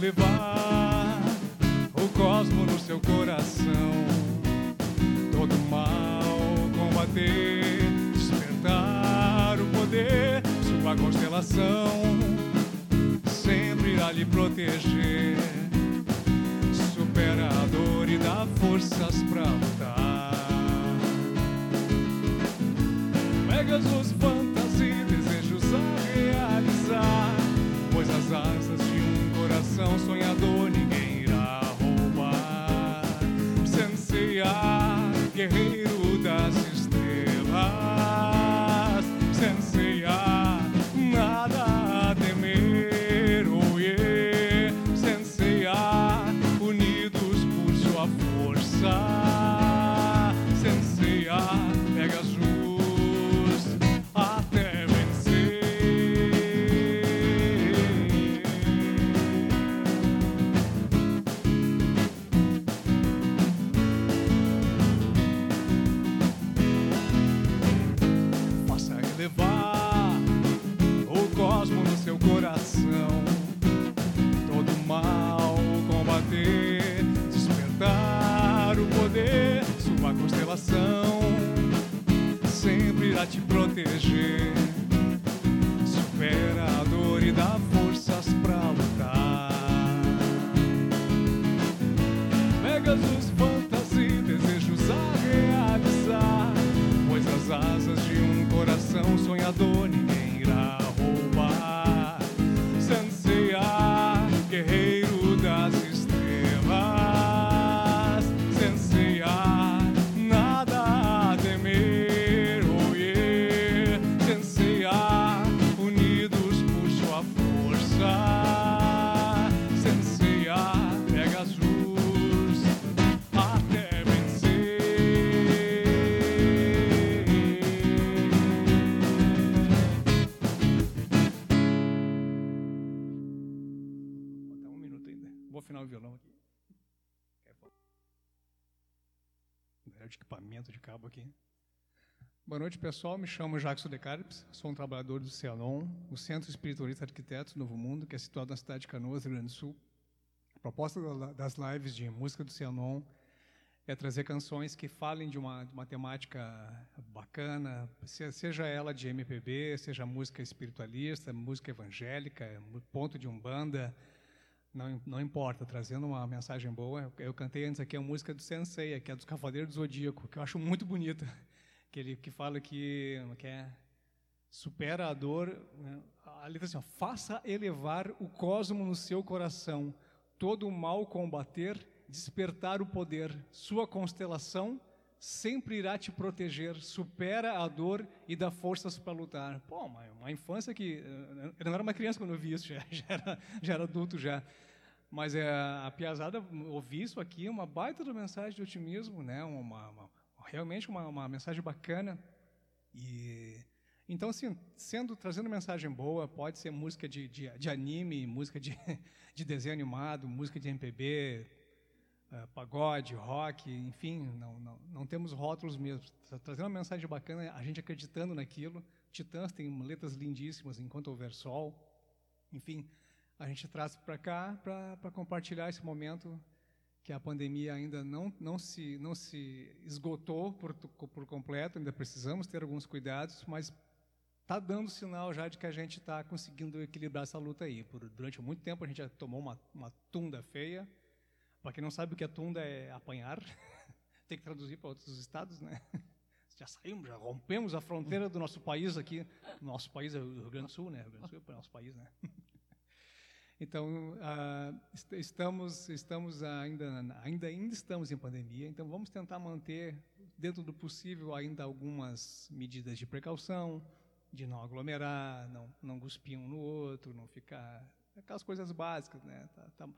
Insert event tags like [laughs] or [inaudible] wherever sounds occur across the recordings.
Faça elevar guerreiro noite, pessoal. Me chamo Jacques de Carpes, sou um trabalhador do CEANON, o Centro Espiritualista Arquitetos Novo Mundo, que é situado na cidade de Canoas, Rio Grande do Sul. A proposta da- das lives de música do CEANON é trazer canções que falem de uma, de uma temática bacana, seja ela de MPB, seja música espiritualista, música evangélica, ponto de umbanda, não, não importa, trazendo uma mensagem boa. Eu cantei antes aqui a música do Sensei, que é dos Cavaleiros do Zodíaco, que eu acho muito bonita, que ele que fala que, que é, supera a dor, né? a letra assim, ó, faça elevar o cosmo no seu coração, todo o mal combater, despertar o poder, sua constelação sempre irá te proteger, supera a dor e dá forças para lutar. Pô, uma, uma infância que. Eh, eu não era uma criança quando eu vi isso, [laughs] já, já, era, já era adulto já. Mas é, a piazada ouvir isso aqui, uma baita mensagem de otimismo, né? Uma, uma realmente uma, uma, mensagem bacana. E então, assim, sendo trazendo mensagem boa, pode ser música de, de, de anime, música de, [laughs] de desenho animado, música de MPB, uh, pagode, rock, enfim, não, não, não temos rótulos mesmo. Trazendo uma mensagem bacana, a gente acreditando naquilo. Titãs tem letras lindíssimas, enquanto houver sol. Enfim, a gente traz para cá para compartilhar esse momento que a pandemia ainda não, não, se, não se esgotou por, por completo, ainda precisamos ter alguns cuidados, mas está dando sinal já de que a gente está conseguindo equilibrar essa luta aí. Por, durante muito tempo a gente já tomou uma, uma tunda feia, para quem não sabe o que é tunda é apanhar, [laughs] tem que traduzir para outros estados, né? [laughs] Já saímos, já rompemos a fronteira do nosso país aqui. Nosso país é o Rio Grande do Sul, né? Rio Grande do Sul é o nosso país, né? [laughs] Então, uh, estamos, estamos ainda, ainda, ainda estamos em pandemia, então vamos tentar manter, dentro do possível, ainda algumas medidas de precaução, de não aglomerar, não, não cuspir um no outro, não ficar... Aquelas coisas básicas, né? Tá, tá,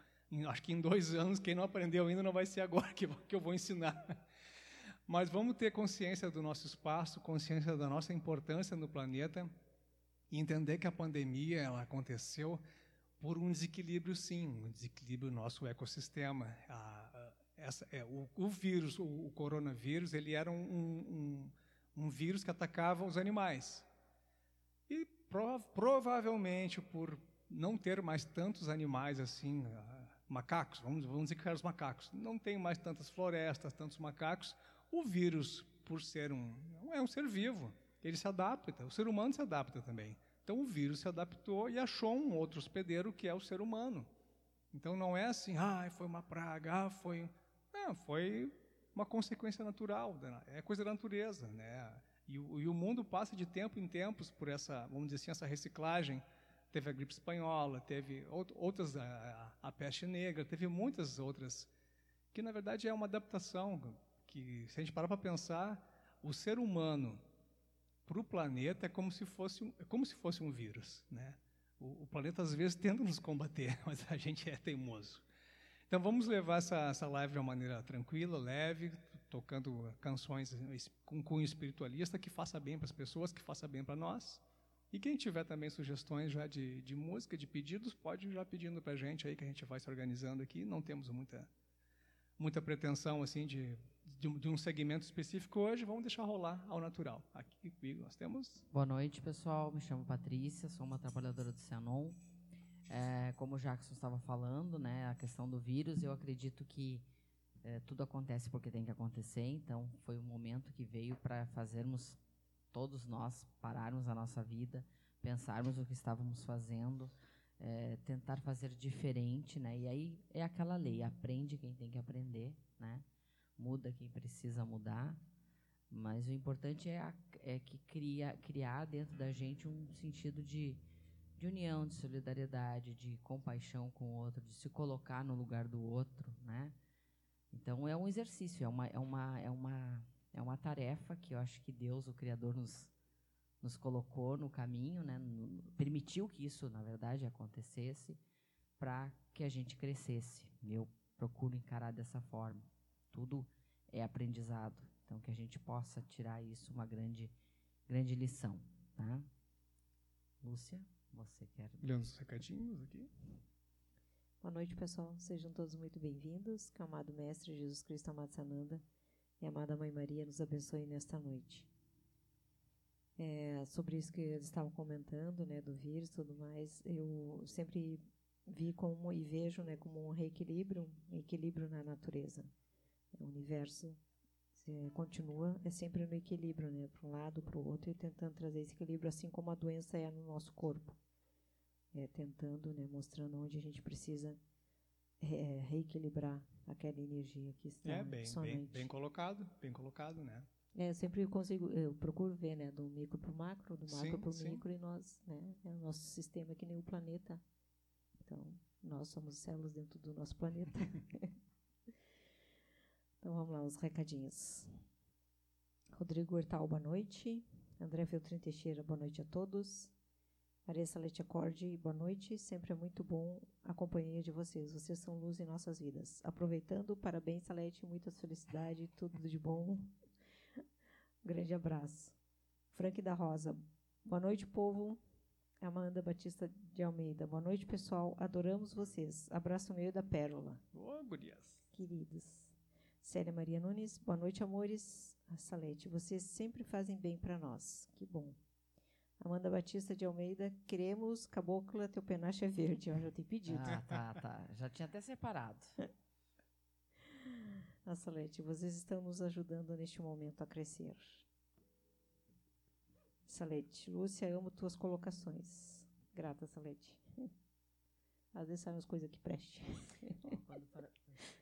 acho que em dois anos, quem não aprendeu ainda não vai ser agora que, que eu vou ensinar. Mas vamos ter consciência do nosso espaço, consciência da nossa importância no planeta e entender que a pandemia ela aconteceu por um desequilíbrio, sim, um desequilíbrio no nosso ecossistema. A, a, essa, é, o, o, vírus, o, o, coronavírus, ele era um, um, um, vírus que atacava os animais. E prov, provavelmente por não ter mais tantos animais assim, macacos, vamos, vamos dizer que eram os macacos, não tem mais tantas florestas, tantos macacos, o vírus, por ser um, é um ser vivo, ele se adapta, o ser humano se adapta também. Então o vírus se adaptou e achou um outro hospedeiro que é o ser humano. Então não é assim, ah, foi uma praga, ah, foi. Não, foi uma consequência natural, é coisa da natureza. Né? E, e o mundo passa de tempo em tempos por essa, vamos dizer assim, essa reciclagem teve a gripe espanhola, teve outras, a, a, peste negra, teve muitas outras, que na verdade é uma adaptação, que se a gente parar para pensar, o ser humano para o planeta é como se fosse um, é como se fosse um vírus, né? O, o, planeta às vezes tenta nos combater, [laughs] mas a gente é teimoso. Então vamos levar essa, essa live de uma maneira tranquila, leve, tocando canções com cunho espiritualista que faça bem para as pessoas, que faça bem para nós. E quem tiver também sugestões já de, de música, de pedidos, pode ir já pedindo para a gente aí, que a gente vai se organizando aqui. Não temos muita, muita pretensão assim de, de, de, um segmento específico hoje, vamos deixar rolar ao natural. Aqui comigo nós temos... Boa noite, pessoal. Me chamo Patrícia, sou uma trabalhadora do Cianon. É, como o Jackson estava falando, né, a questão do vírus, eu acredito que é, tudo acontece porque tem que acontecer, então foi um momento que veio para fazermos todos nós pararmos a nossa vida, pensarmos o que estávamos fazendo, é, tentar fazer diferente, né? E aí é aquela lei, aprende quem tem que aprender, né? Muda quem precisa mudar, mas o importante é, a, é que cria, criar dentro da gente um sentido de, de união, de solidariedade, de compaixão com o outro, de se colocar no lugar do outro, né? Então é um exercício, é uma, é uma, é uma é uma tarefa que eu acho que Deus, o Criador, nos, nos colocou no caminho, né? permitiu que isso, na verdade, acontecesse para que a gente crescesse. Eu procuro encarar dessa forma. Tudo é aprendizado. Então, que a gente possa tirar isso uma grande, grande lição. Tá? Lúcia, você quer. Lendo os recadinhos aqui. Boa noite, pessoal. Sejam todos muito bem-vindos. Que o amado Mestre Jesus Cristo Amado Sananda e amada Mãe Maria nos abençoe nesta noite. É, sobre isso que eles estavam comentando, né, do vírus e tudo mais, eu sempre vi como e vejo, né, como um reequilíbrio, um equilíbrio na natureza. O universo é, continua, é sempre no equilíbrio, né? Para um lado, para o outro, e tentando trazer esse equilíbrio, assim como a doença é no nosso corpo. É, tentando, né, mostrando onde a gente precisa é, reequilibrar aquela energia que está É, bem, bem, bem colocado, bem colocado, né? É, eu sempre consigo, eu procuro ver, né, do micro para o macro, do macro para o micro, e nós, né, é o nosso sistema que nem o planeta. Então, nós somos células dentro do nosso planeta. [laughs] então, vamos lá, os recadinhos. Rodrigo Hertal, boa noite. André Feltrin Teixeira, boa noite a todos. Maria Salete Acorde, boa noite. Sempre é muito bom a companhia de vocês. Vocês são luz em nossas vidas. Aproveitando, parabéns, Salete, muitas felicidades, tudo de bom. Um [laughs] grande abraço. Frank da Rosa. Boa noite, povo. Amanda Batista de Almeida. Boa noite, pessoal. Adoramos vocês. Abraço meio da Pérola. Boa, gurias. Queridos. Célia Maria Nunes. Boa noite, amores. A Salete, vocês sempre fazem bem para nós. Que bom. Amanda Batista de Almeida, queremos cabocla, teu penache é verde. Eu já tenho pedido. Ah, tá, tá. Já tinha até separado. [laughs] A Salete, vocês estão nos ajudando neste momento a crescer. Salete, Lúcia, amo tuas colocações. Grata, Salete. [laughs] Às vezes saem umas coisas que preste. Uhum. [laughs]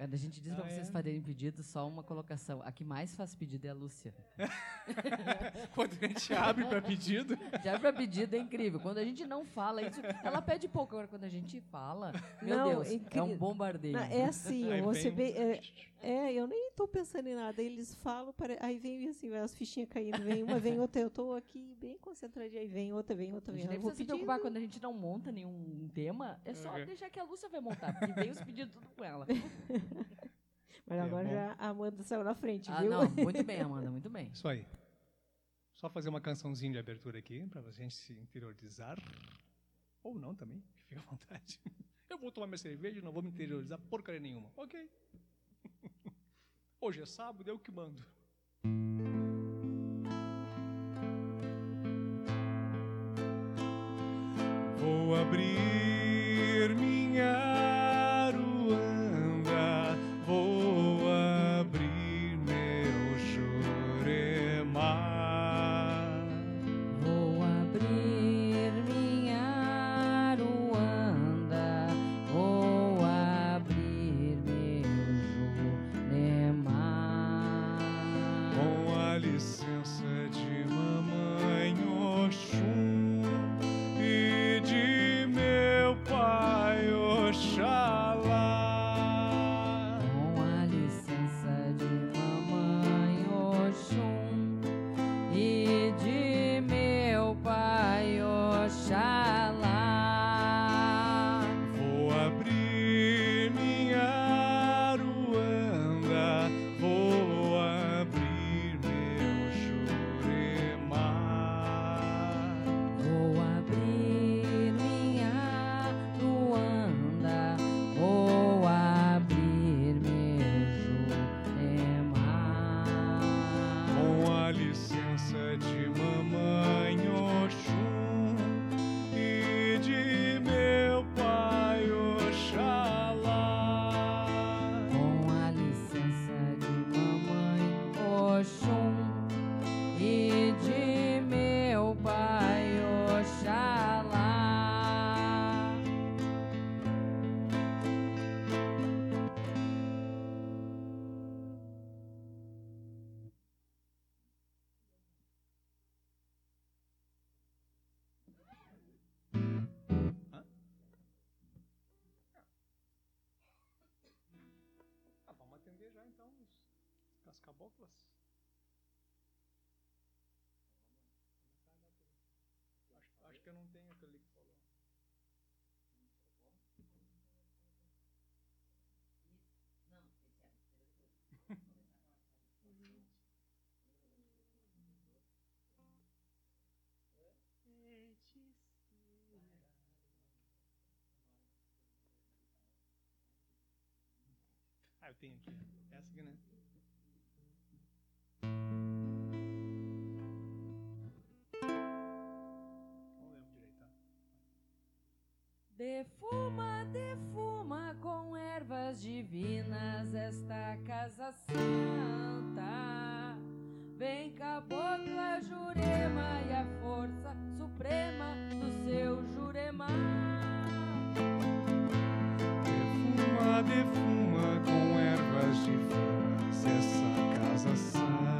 a gente diz Ah, para vocês é? fazerem pedido, só uma colocação. A que mais faz pedido é a Lúcia. [laughs] Quando a gente abre para pedido, Já para pedido é incrível. Quando a gente não fala isso, ela pede pouco. Agora, quando a gente fala, meu Não, Deus, é um bombardeio. Não, é assim, Aí ser vem- bem- é, é, eu nem estou pensando em nada. Eles falam, aí vem assim, as fichinhas caindo, vem uma, vem outra. Eu estou aqui bem concentradinha, aí vem outra, vem outra, A vem gente nem precisa se preocupar quando a gente não monta nenhum tema. É só Uhum. deixar que a Lúcia vai montar, porque vem os pedidos tudo com ela. [laughs] Mas É agora bom. já a Amanda saiu na frente, Ah, viu? não, muito [laughs] bem, Amanda, muito bem. Isso aí. Só fazer uma cançãozinha de abertura aqui, para a gente se interiorizar. Ou não também, [laughs] fica à vontade. Eu vou tomar minha cerveja e não vou me interiorizar porcaria nenhuma. Ok. [laughs] Hoje é sábado, eu que mando. Vou abrir minha os, as caboclas. Acho, acho que eu não tenho aquele que falou. Ah, eu tenho aqui. Essa aqui, né? Defuma, defuma com ervas divinas esta casa santa. Vem cabocla Jurema e a força suprema do seu Jurema. Defuma, defuma com ervas divinas essa casa santa.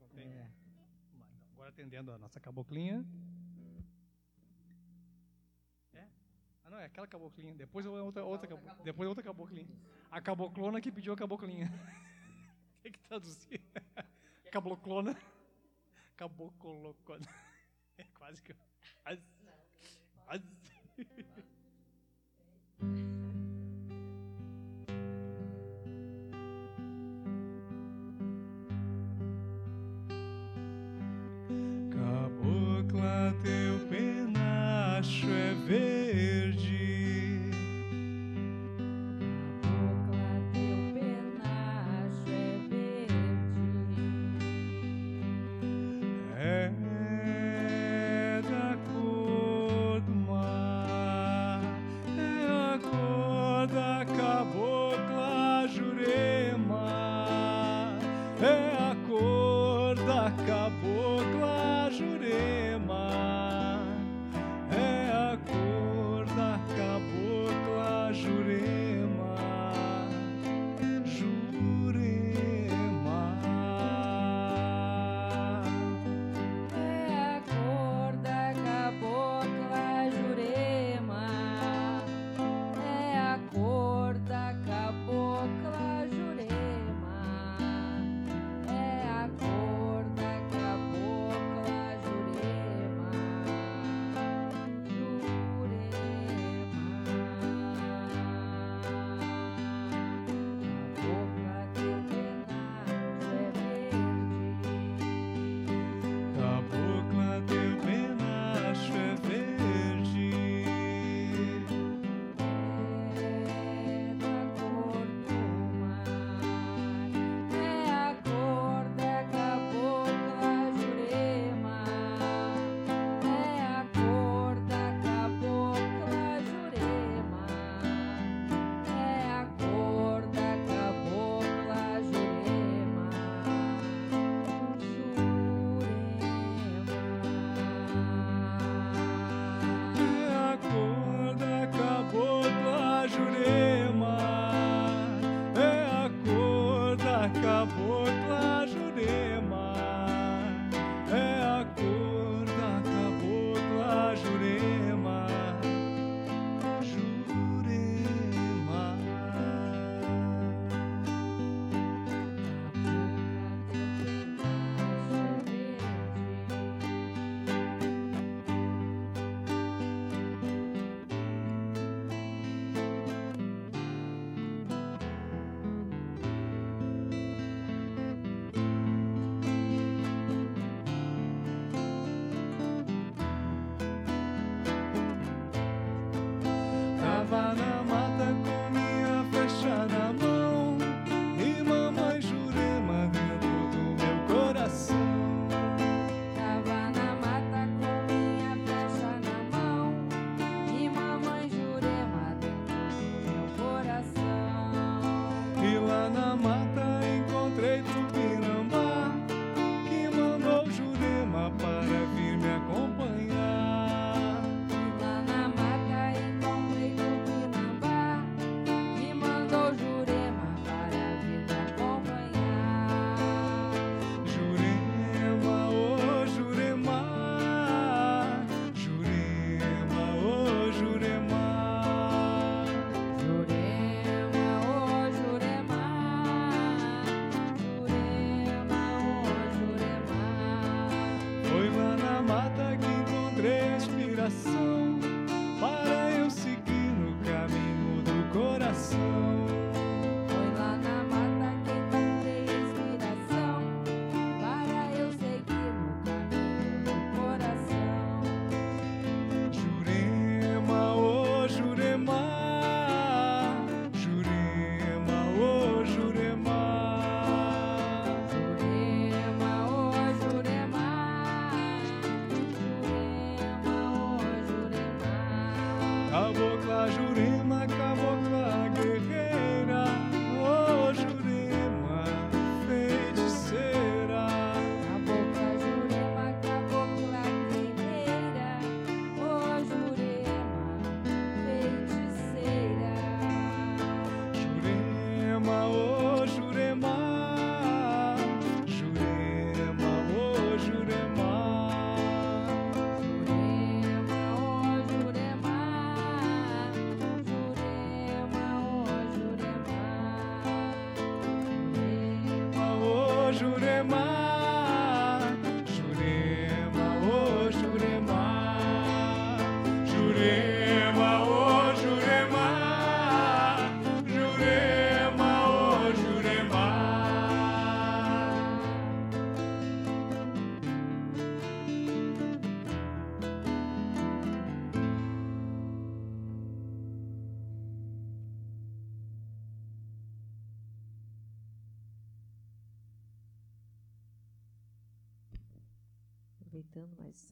não tem? É. Então, agora atendendo a nossa caboclinha. É? Ah, não, é aquela caboclinha. Depois outra, outra, outra, caboclinha. Depois outra caboclinha. A caboclona que pediu a caboclinha. [laughs] tem que traduzir. [laughs] caboclona. Cabocolocona. É quase que. Quase. quase. [laughs] contempla teu penacho é ver.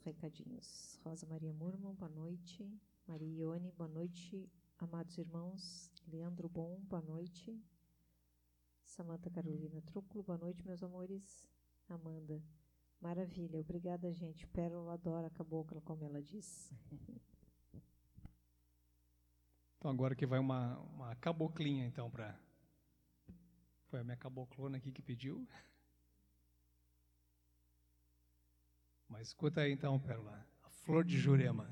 recadinhos. Rosa Maria Murman, boa noite. Maria Ione, boa noite. Amados irmãos, Leandro Bom, boa noite. Samanta Carolina Trúculo, boa noite, meus amores. Amanda, maravilha, obrigada, gente. Pérola adora a cabocla, como ela diz. [laughs] Então, agora que vai uma, uma caboclinha, então, para. Foi a minha caboclona aqui que pediu. [laughs] Mas escuta aí então, Pérola, a flor de Jurema.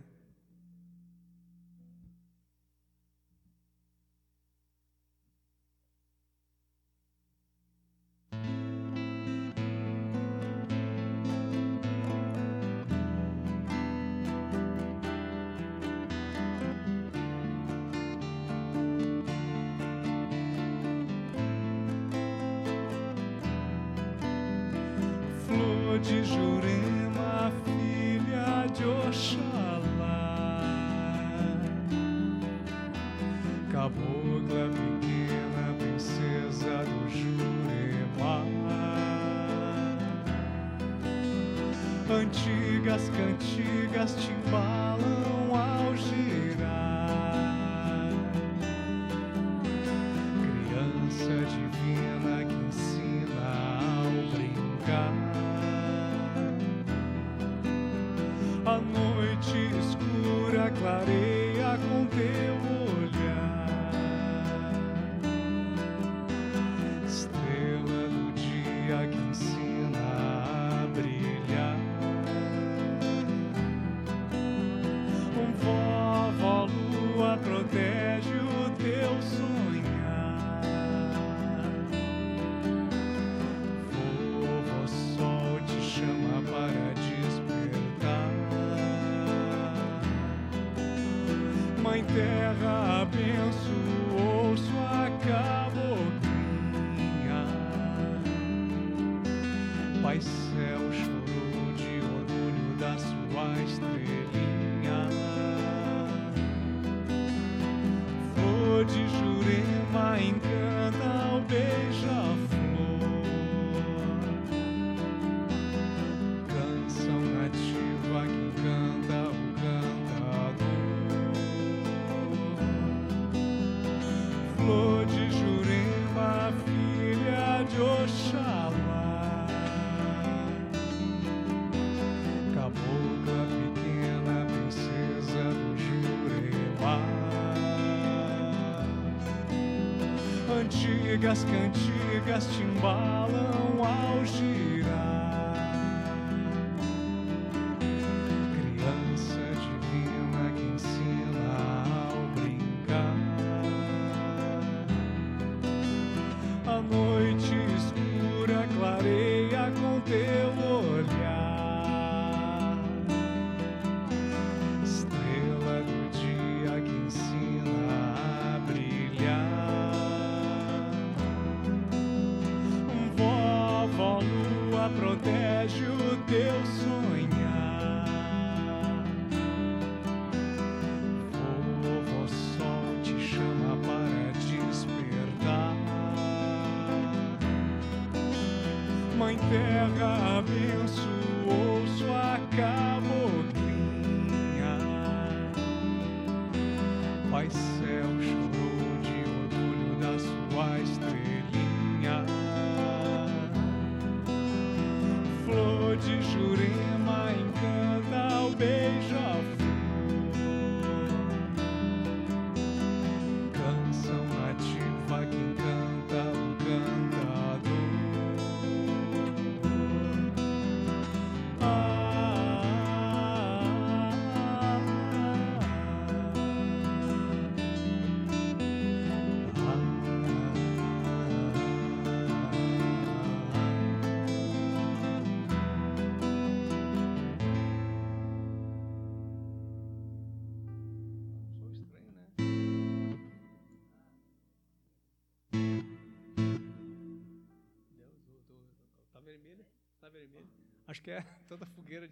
cantigas, cantigas te embalam ao girar.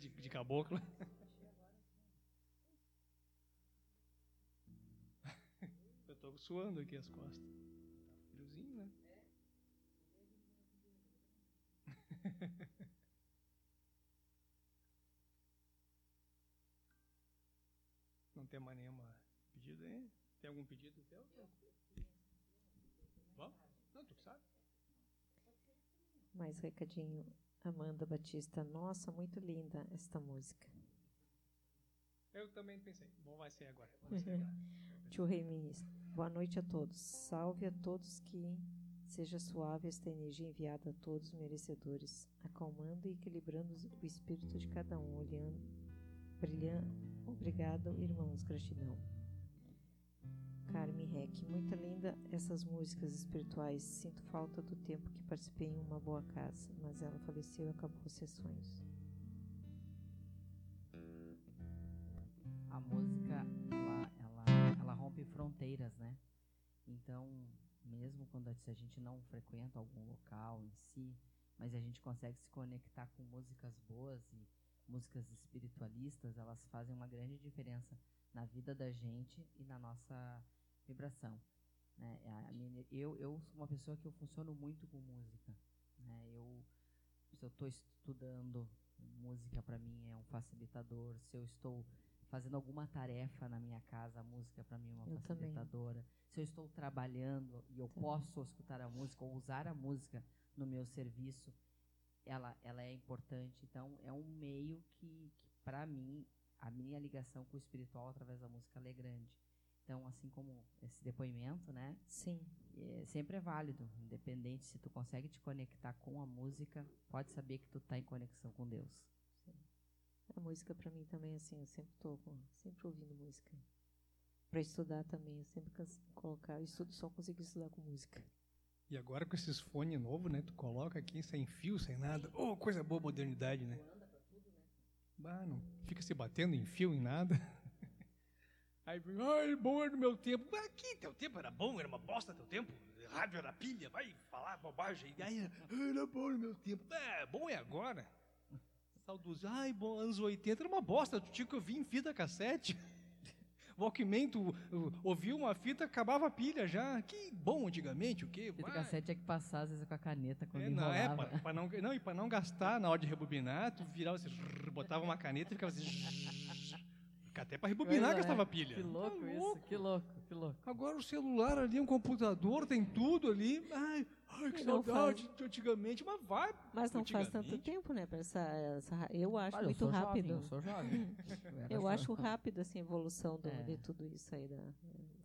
De, de caboclo. [laughs] Eu tô suando aqui as costas. Friozinho, né? [laughs] Não tem mais nenhuma pedido aí? Tem algum pedido teu? Vamos? Não, tu que sabe. Mais recadinho. Amanda Batista. Nossa, muito linda esta música. Eu também pensei. Bom, vai ser agora. Vai ser agora. [laughs] Tio Rei Ministro. Boa noite a todos. Salve a todos que seja suave esta energia enviada a todos os merecedores, acalmando e equilibrando o espírito de cada um, olhando, brilhando. Obrigado, irmãos. Gratidão. Carmen Reck, muito linda essas músicas espirituais. Sinto falta do tempo que participei em uma boa casa, mas ela faleceu e acabou as sessões. a música ela, ela, ela rompe fronteiras, né? Então, mesmo quando a gente não frequenta algum local em si, mas a gente consegue se conectar com músicas boas e músicas espiritualistas, elas fazem uma grande diferença na vida da gente e na nossa vibração. Né? A minha- eu, eu sou uma pessoa que eu funciono muito com música. Né? Eu, se eu estou estudando, música para mim é um facilitador. Se eu estou fazendo alguma tarefa na minha casa, a música para mim é uma Eu também. facilitadora. Se eu estou trabalhando e eu posso escutar a música ou usar a música no meu serviço, ela, ela é importante. Então, é um meio que, que para mim, a minha ligação com o espiritual através da música é grande. Então, assim como esse depoimento, né, Sim, é, sempre é válido, independente se tu consegue te conectar com a música, pode saber que tu está em conexão com Deus. a música para mim também assim, eu sempre tô com- sempre ouvindo música. Para estudar também, eu sempre colocar, eu estudo, só consigo estudar com música. E agora com esses fones novos, né? Tu coloca aqui sem fio, sem nada. Oh, coisa boa, modernidade, né? Bah, não fica se batendo em fio, em nada. Aí, ai, bom era no meu tempo. Mas aqui, teu tempo era bom, era uma bosta teu tempo. Rádio era pilha, vai falar bobagem. Aí, era bom no meu tempo. É, bom é agora. Saudoso. Ai, bom, anos 80 era uma bosta. Tu tinha que ouvir em fita cassete. [laughs] Walkman, tu ouvia uma fita, acabava a pilha já. Que bom antigamente, o quê? Fita cassete tinha que passar, às vezes, com a caneta quando É, não, é, pra, pra não, não, e para não gastar na hora de rebobinar, tu virava assim, botava uma caneta e ficava assim. [laughs] Até para rebobinar Coisa, gastava né? pilha. Que louco Tá isso, que louco, que louco. Agora o celular ali, um computador, tem tudo ali. Ai, ai que Não saudade de antigamente, mas vai. Mas não faz tanto tempo, né? Pra essa, essa eu acho eu muito sou rápido. Jovem, eu sou jovem. [laughs] Eu acho rápido assim, a evolução do- É. de tudo isso aí. Da,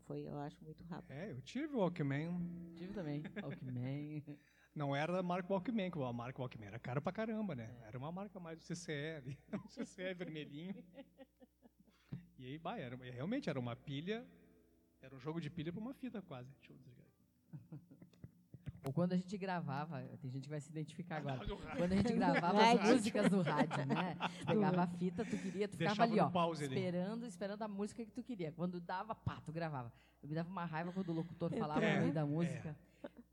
foi, eu acho muito rápido. É, eu tive o Walkman. Tive também. Walkman. [laughs] Não era da marca Walkman, que a marca Walkman era caro pra caramba, né? Era uma marca mais do CCE ali. O CCE vermelhinho. [laughs] E aí, vai, era, realmente era uma pilha. Era um jogo de pilha pra uma fita quase. Deixa eu desligar. [laughs] Ou quando a gente gravava, tem gente que vai se identificar agora. Quando a gente gravava [laughs] as músicas do rádio, né? [laughs] Tu pegava a fita, tu queria, tu ficava Deixava ali, no ó, pause ali. esperando, esperando a música que tu queria. Quando dava, pá, tu gravava. Eu me dava uma raiva quando o locutor falava É, no meio da é. música.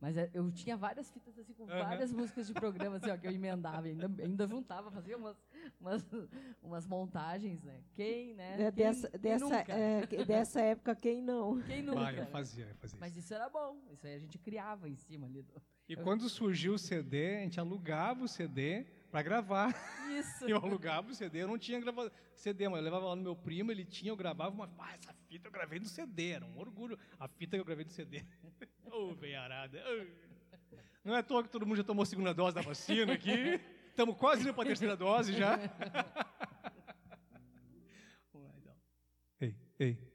Mas é, eu tinha várias fitas assim, com várias músicas de programa assim, ó, que eu emendava, ainda, ainda juntava, fazia umas, [laughs] umas, umas montagens, né? Quem, né? É, Quem- dessa, quem dessa, nunca? é, dessa época, quem não? Quem nunca? Vai, eu fazia, eu fazia Mas isso. isso era bom, isso aí a gente criava em cima ali do... E quando surgiu o CD, a gente alugava o CD para gravar. Isso! [laughs] Eu alugava o CD, eu não tinha gravado CD, mas eu levava lá no meu primo, ele tinha, eu gravava uma. Ah, essa fita eu gravei no CD, era um orgulho. A fita que eu gravei no CD. [laughs] Ô, oh, veiarada. ô. Não é à toa que todo mundo já tomou a segunda dose da vacina aqui. Estamos quase indo para a terceira dose já. [laughs] Ei, ei.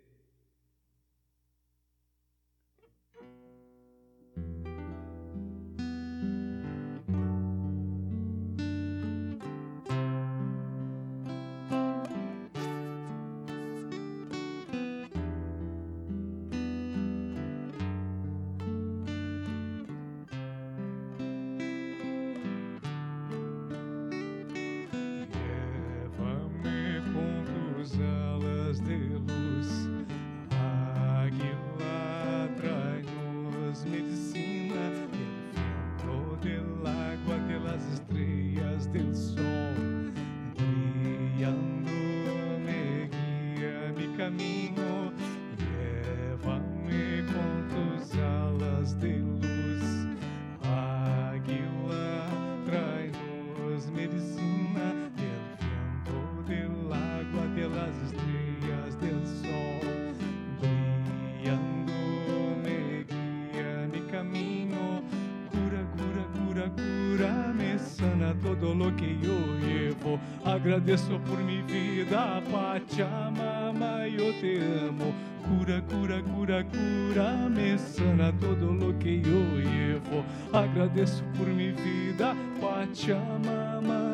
Agradeço por mi vida, Pachamama, yo te amo. Cura, cura, cura, cura, me sana todo lo que yo llevo. Agradeço por mi vida, Pachamama,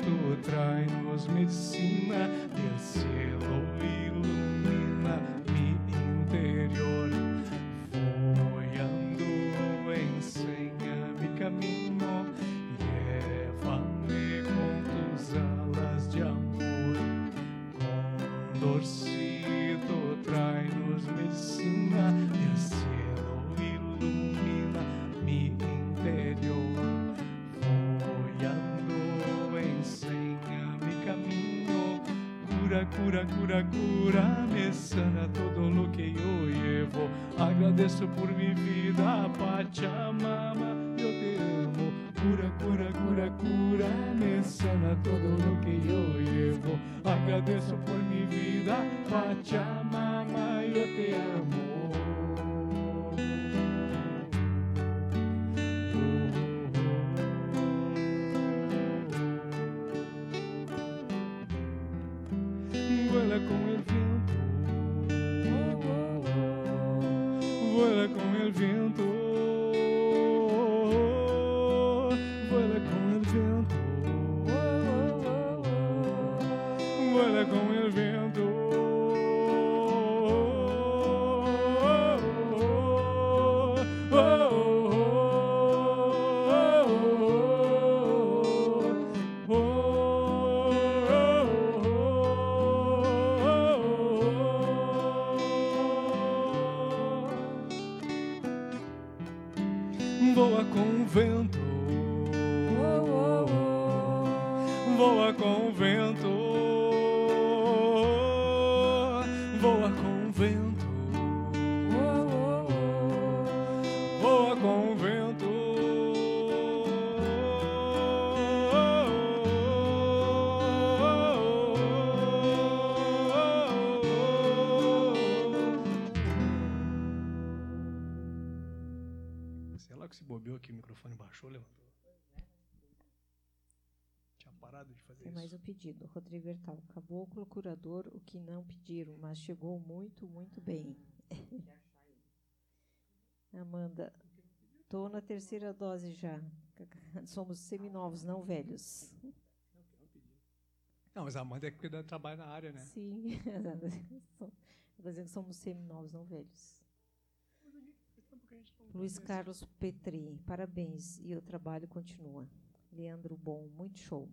condorcito, trai-nos medicina, del cielo ilumina agradeço por mi vida, Pachamama, yo te amo, cura, cura, cura, cura, me sana todo lo que yo llevo, agradeço por levantou. Tinha parado de fazer Tem mais isso. um pedido. Rodrigo Hertal. Caboclo, curador, o que não pediram, mas chegou muito, muito bem. [laughs] Amanda, estou na terceira dose já. [laughs] Somos seminovos, não velhos. Não, mas a Amanda é que dá trabalho na área, né? Sim. [laughs] Está dizendo que somos seminovos, não velhos. Luiz Carlos Petri, parabéns. E o trabalho continua. Leandro Bom, muito show.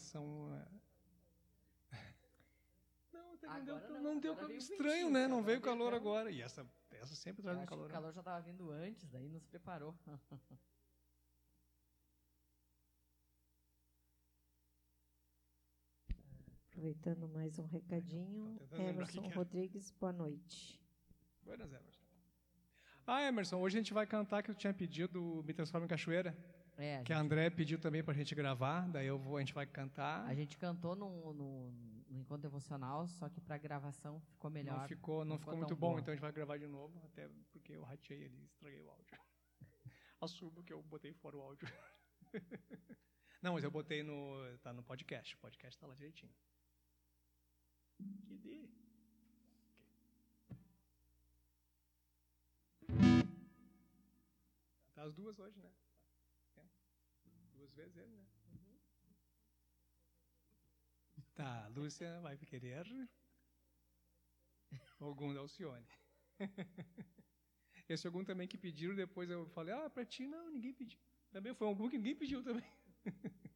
Canção. é, [laughs] Não, até não deu, Agora não, não, deu estranho, ventinho, né? só Não veio calor calor. agora. E essa, essa sempre traz um calor. o né? calor já estava vindo antes, daí nos preparou. [laughs] Aproveitando mais um recadinho. Emerson. Rodrigues, boa noite. Buenas, Emerson. Ah, Emerson, hoje a gente vai cantar que eu tinha pedido Me Transforma em Cachoeira. É, a Que a André pediu também pra gente gravar. Daí eu vou, a gente vai cantar. a gente cantou no, no, no encontro devocional, só que para gravação ficou melhor. Não ficou, não não ficou ficou muito bom, boa. então a gente vai gravar de novo, até porque eu ratei ali, estraguei o áudio. [laughs] Assumo que eu botei fora o áudio. [laughs] Não, mas eu botei no. tá no podcast. O podcast tá lá direitinho. Que dê. Tá as duas hoje, né? É. Ele, né? Tá, Lúcia vai querer. [laughs] Algum da Alcione. [laughs] Esse algum também que pediram, depois eu falei, ah, pra ti não, ninguém pediu. Também foi algum que ninguém pediu também. [laughs]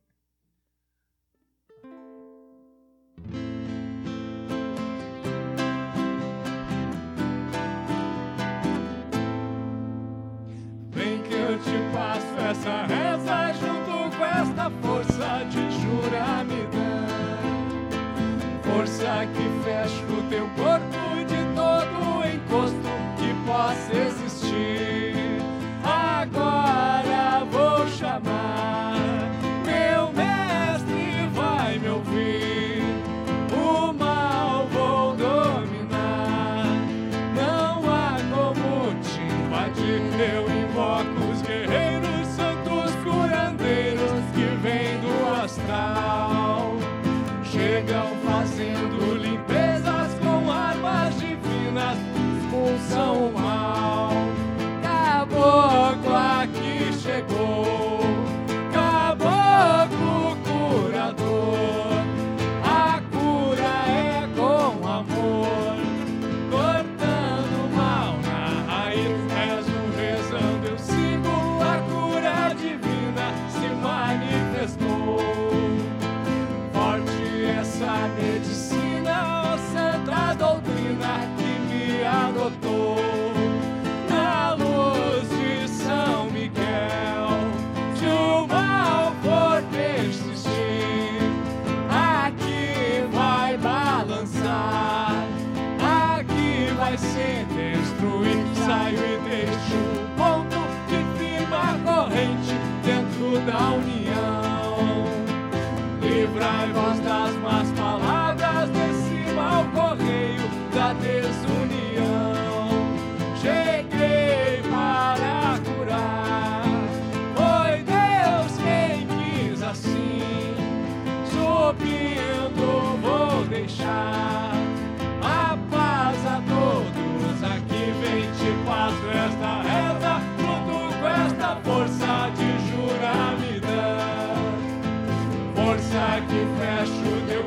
Vem que eu te passo essa reza força de juramidão. Força que fecha o teu corpo de todo encosto que possa existir.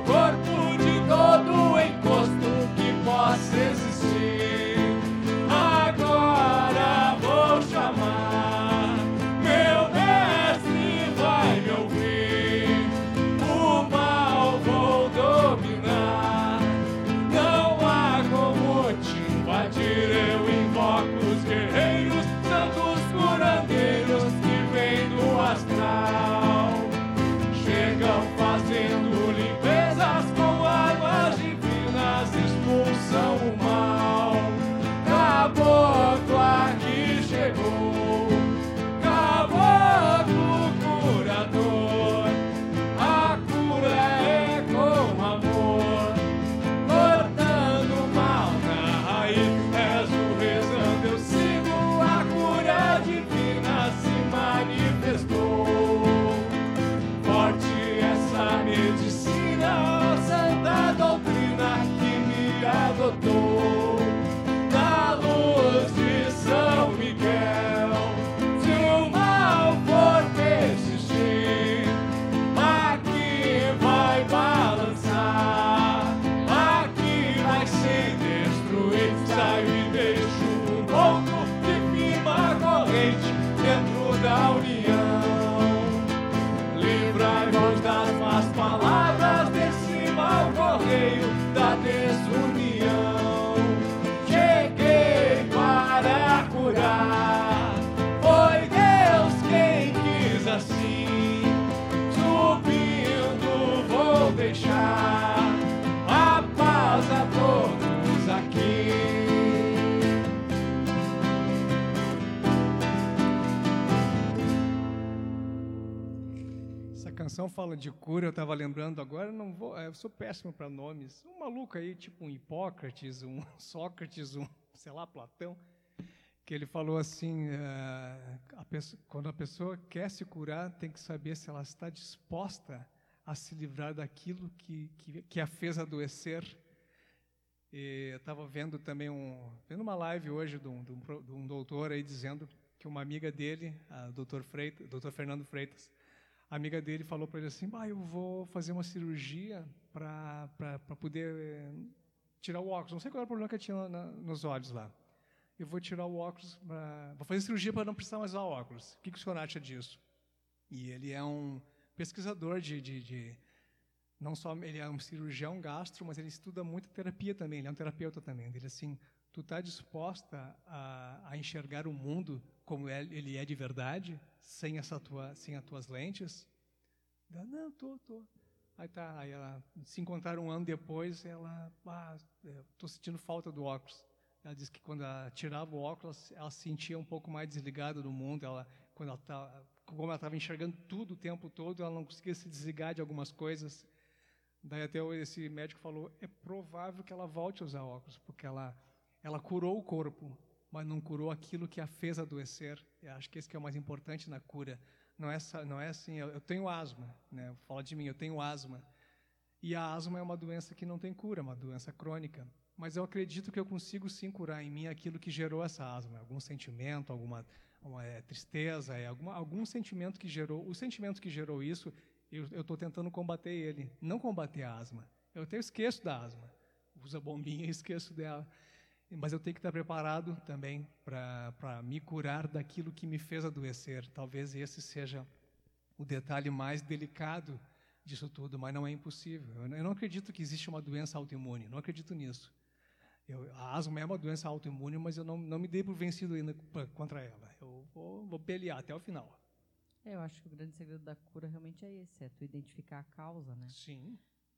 Corpo Canção fala de cura, eu estava lembrando agora, não vou, eu sou péssimo para nomes. Um maluco aí, tipo um Hipócrates, um [laughs] Sócrates, um, sei lá, Platão, que ele falou assim: uh, a pessoa, quando a pessoa quer se curar, tem que saber se ela está disposta a se livrar daquilo que, que, que a fez adoecer. E eu estava vendo também um, vendo uma live hoje de um, de, um, de um, doutor aí dizendo que uma amiga dele, a doutor Freitas, doutor Fernando Freitas, a amiga dele falou para ele assim, bah, eu vou fazer uma cirurgia para poder eh, tirar o óculos. Não sei qual era o problema que eu tinha na, nos olhos lá. Eu vou tirar o óculos, pra, vou fazer cirurgia para não precisar mais usar óculos. O que, que o senhor acha disso? E ele é um pesquisador de, de, de, não só ele é um cirurgião gastro, mas ele estuda muito terapia também. Ele é um terapeuta também. Ele assim, tu está disposta a, a, enxergar o mundo como é, ele é de verdade, sem essa tua, sem as tuas lentes? Não, tô, tô. Aí tá, aí ela se encontraram um ano depois, ela, ah, estou sentindo falta do óculos. Ela disse que quando ela tirava o óculos, ela se sentia um pouco mais desligada do mundo. Ela, quando ela como ela estava enxergando tudo o tempo todo, ela não conseguia se desligar de algumas coisas. Daí até esse médico falou, é provável que ela volte a usar óculos, porque ela, ela curou o corpo, mas não curou aquilo que a fez adoecer. Eu acho que esse que é o mais importante na cura. Não é, não é assim, eu, eu tenho asma, né? fala de mim, eu tenho asma. E a asma é uma doença que não tem cura, é uma doença crônica. Mas eu acredito que eu consigo sim curar em mim aquilo que gerou essa asma, algum sentimento, alguma uma é, tristeza, é alguma, algum sentimento que gerou. O sentimento que gerou isso, eu estou tentando combater ele, não combater a asma. Eu até esqueço da asma. Uso a bombinha e [laughs] esqueço dela. Mas eu tenho que estar preparado também para me curar daquilo que me fez adoecer. Talvez esse seja o detalhe mais delicado disso tudo, mas não é impossível. Eu não acredito que existe uma doença autoimune, não acredito nisso. Eu, a asma é uma doença autoimune, mas eu não, não me dei por vencido ainda contra ela. Eu vou, vou pelear até o final. É, eu acho que o grande segredo da cura realmente é esse, é tu identificar a causa, né? Sim.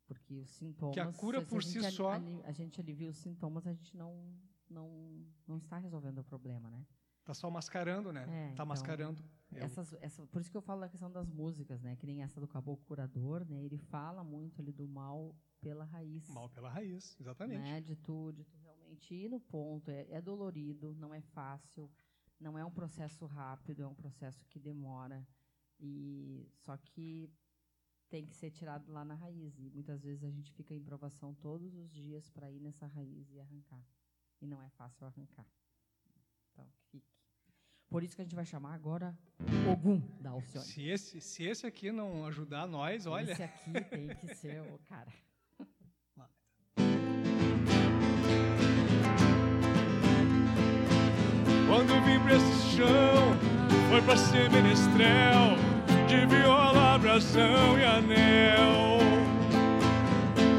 Porque os sintomas... Que a cura por si a só... a gente alivia os sintomas, a gente não, não, não está resolvendo o problema, né? Está só mascarando, né? É, tá então, mascarando. Essas, essa, por isso que eu falo da questão das músicas, né? Que nem essa do Caboclo Curador, né? Ele fala muito ali do mal pela raiz. Mal pela raiz, exatamente. Né? De, tu, de tu realmente ir no ponto. É, é dolorido, não é fácil, não é um processo rápido, é um processo que demora. E só que tem que ser tirado lá na raiz. E muitas vezes a gente fica em provação todos os dias para ir nessa raiz e arrancar. E não é fácil arrancar. Então, fique. Por isso que a gente vai chamar agora Ogum da Alcione. Se esse, se esse aqui não ajudar nós, olha. Esse aqui tem que [laughs] ser o cara. Quando vim pra esse chão, foi pra ser menestrel, de viola, brasão e anel.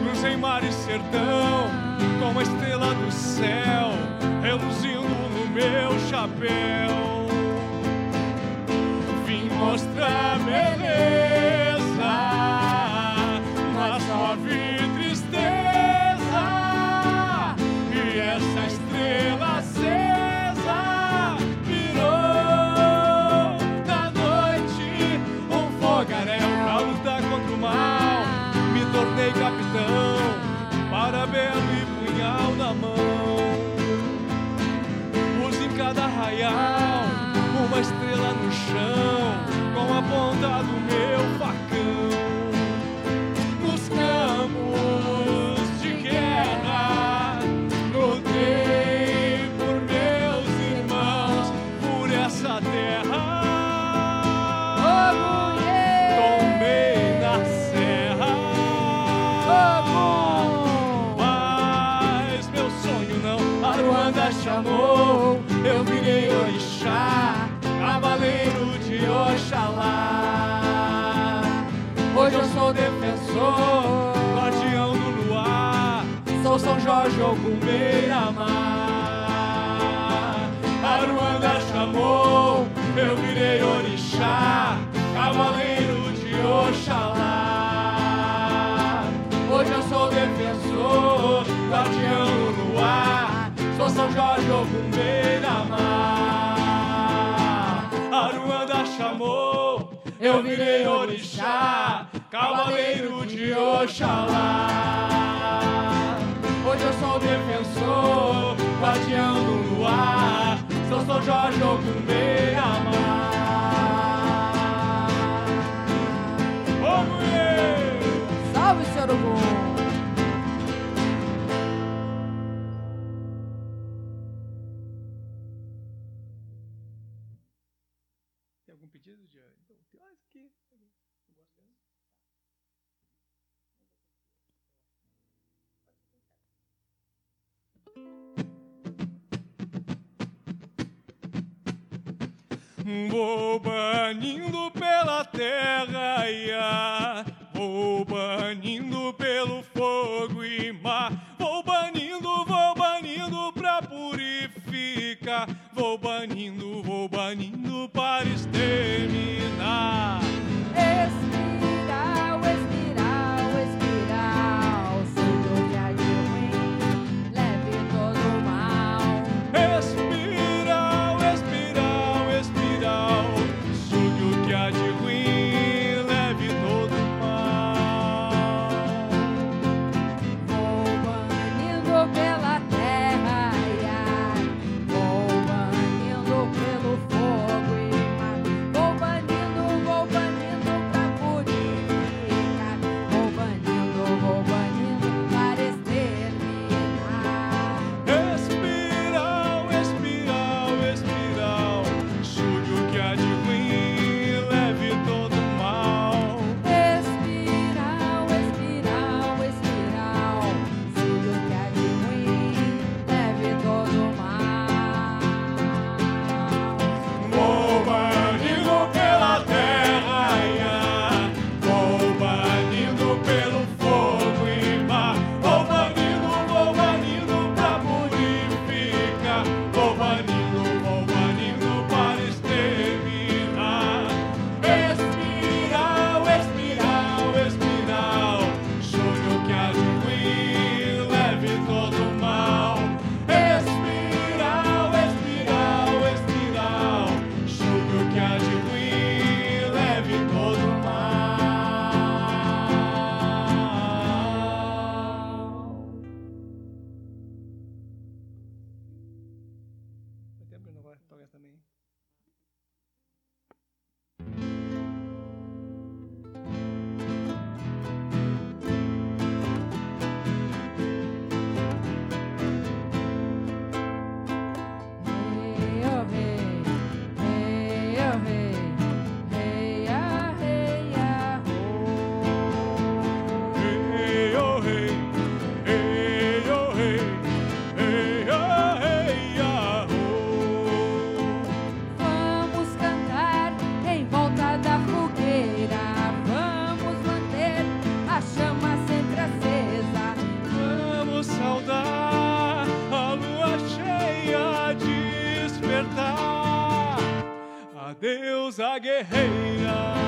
Cruzei mar e sertão, com a estrela do céu, reluzindo no meu chapéu. Vim mostrar beleza, jogo beira-mar. Aruanda chamou, eu virei orixá, cavaleiro de Oxalá. Hoje eu sou defensor, guardião do luar, sou São Jorge Ogum beira-mar. Aruanda chamou, eu virei orixá, cavaleiro de Oxalá sou defensor, guardião do luar. Sou São Jorge ou Cumbeira. Vou banindo pela terra, ia. vou banindo pelo fogo e mar. Vou banindo, vou banindo pra purificar. Vou banindo, vou banindo para exterminar. deusa guerreira.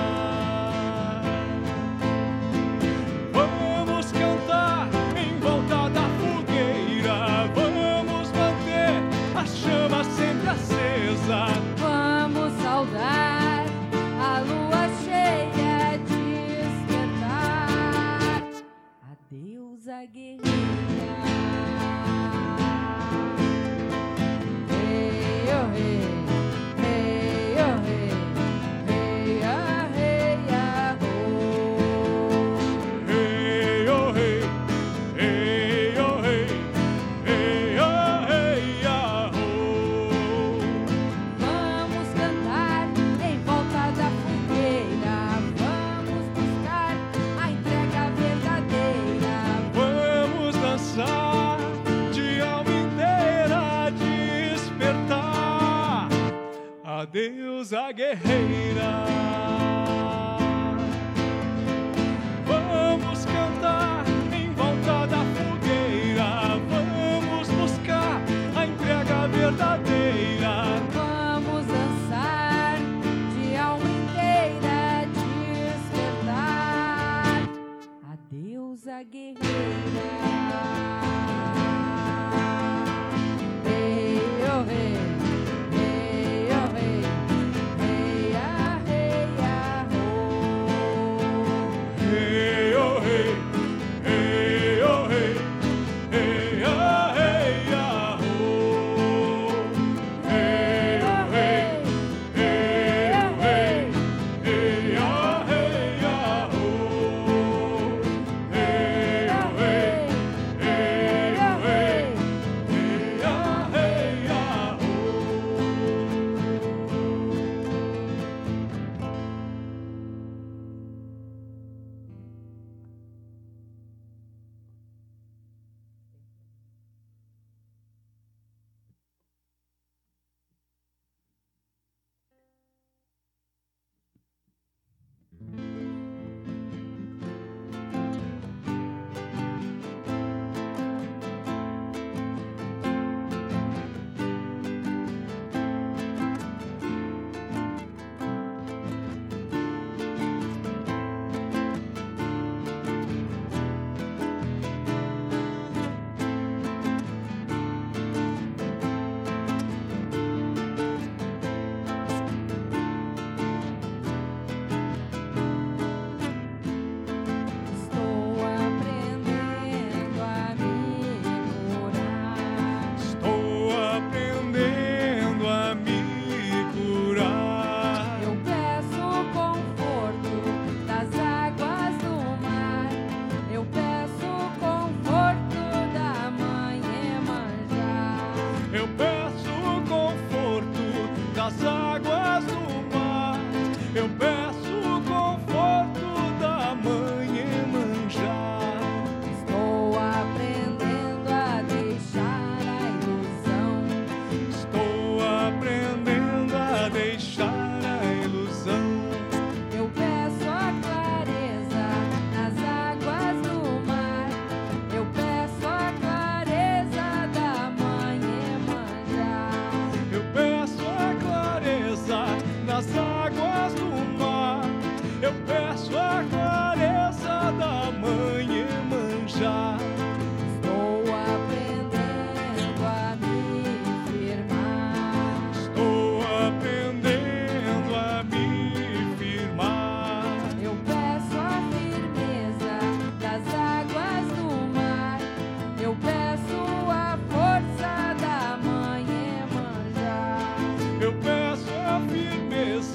ಹಾಗೆ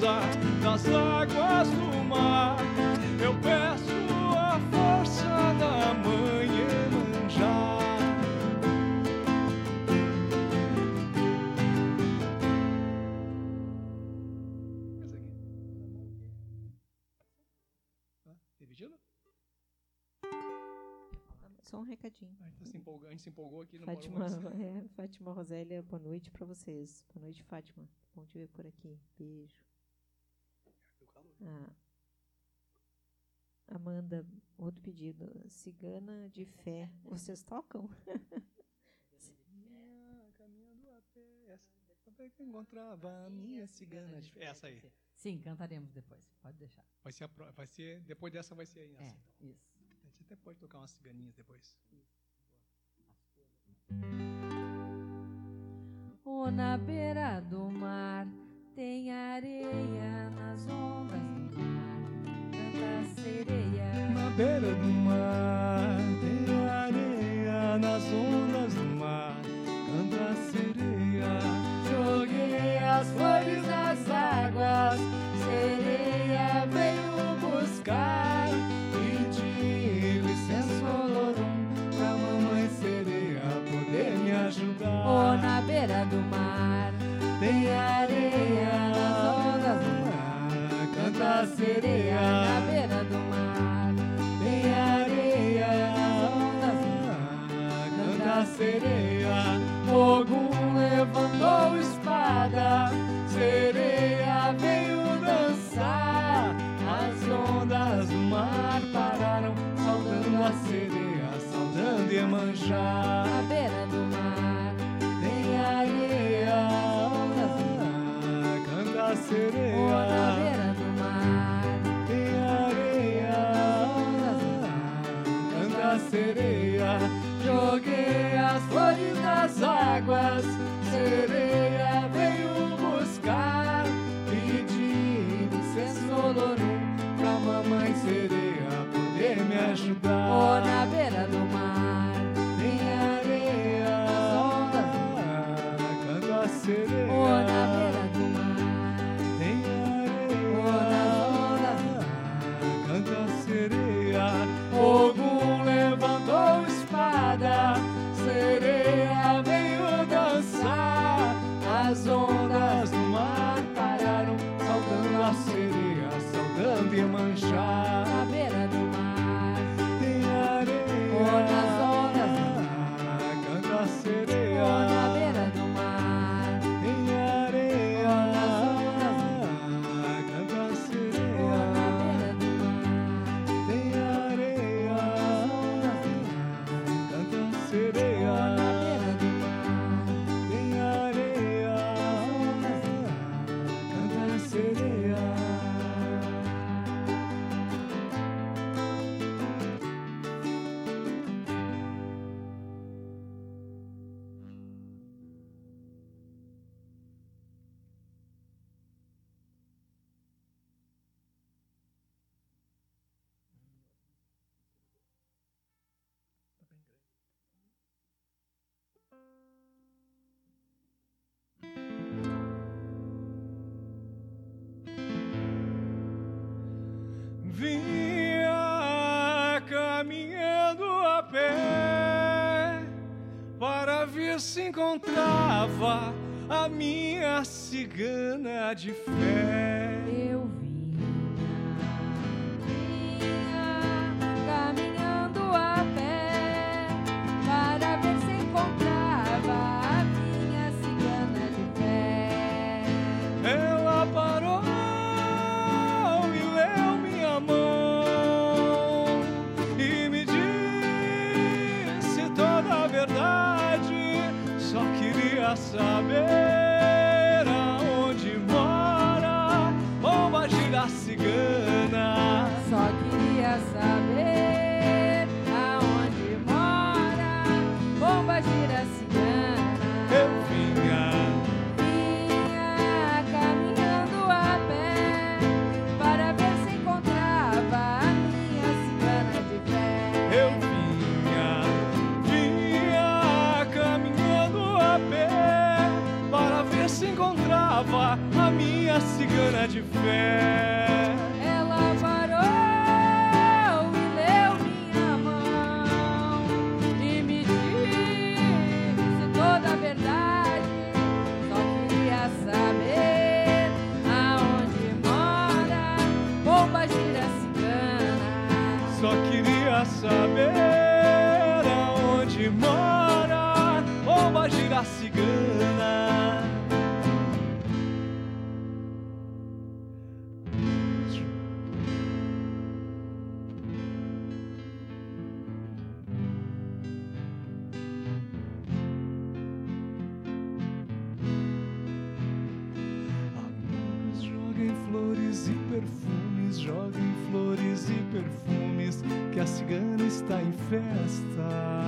força das águas do mar. Eu peço a força da mãe manjar. Só um recadinho. A gente, tá se empolgou, gente se empolgou aqui. Fátima, [laughs] é, Fátima Rosélia, boa noite para vocês. Boa noite, Fátima. Bom te ver por aqui. Beijo. Ah, Amanda, outro pedido. Cigana de fé. Vocês tocam? Caminhando a pé, essa, até que encontrava a minha cigana de fé. Essa aí. Sim, cantaremos depois. Pode deixar. Vai ser, a, pro- vai ser depois dessa vai ser aí. É, Essa. isso. A gente até pode tocar umas ciganinhas depois. Ou na beira do mar tem areia nas ondas do mar. Canta sereia. Na beira do mar tem areia nas ondas do mar. Canta sereia. Joguei as flores nas águas. Sereia veio buscar. Pedi licença Olorum pra mamãe sereia poder me ajudar. Ou na beira do mar tem areia nas ondas do mar. Canta a Sereia na beira do mar. Tem areia nas ondas do mar. Canta a sereia. Ogum levantou espada. Sereia veio dançar. As ondas do mar pararam, saudando a sereia, saudando Iemanjá. Na canta a ou na sereia. beira do mar. Tem areia, ondas do mar, canta a sereia. Joguei as flores nas águas, sereia veio buscar. Pedi licença Olorum pra mamãe sereia poder me ajudar. Se encontrava a minha cigana de fé. Saber cigana festa.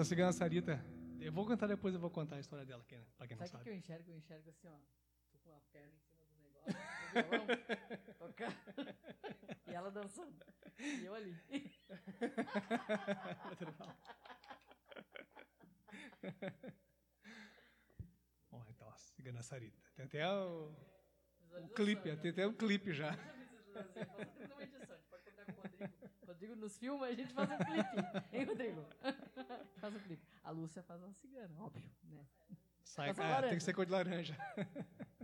Essa cigana Sarita, eu vou contar depois, eu vou contar a história dela, quem- pra quem não Sabe o que sabe. eu enxergo? Eu enxergo assim, ó. Tô com a perna em cima do negócio, do violão. [laughs] E ela dançando. E eu ali. Bom, então, a cigana Sarita. Tem até o, o clipe, tem até o clipe já. Rodrigo. Rodrigo nos filma, a gente faz um clipe. [laughs] Hein, Rodrigo? [laughs] faz um clipe. A Lúcia faz uma cigana, óbvio, né? Sai, é, tem que ser cor de laranja. [laughs]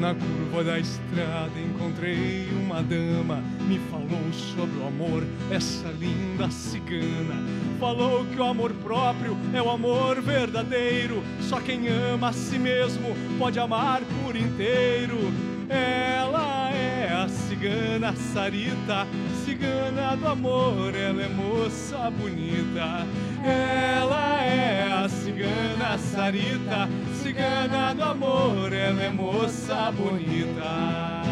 Na curva da estrada encontrei uma dama, me falou sobre o amor, essa linda cigana. Falou que o amor próprio é o amor verdadeiro, só quem ama a si mesmo pode amar por inteiro. Ela é a cigana Sarita, cigana do amor, ela é moça bonita. Ela é a cigana Sarita, cigana do amor, ela é moça bonita.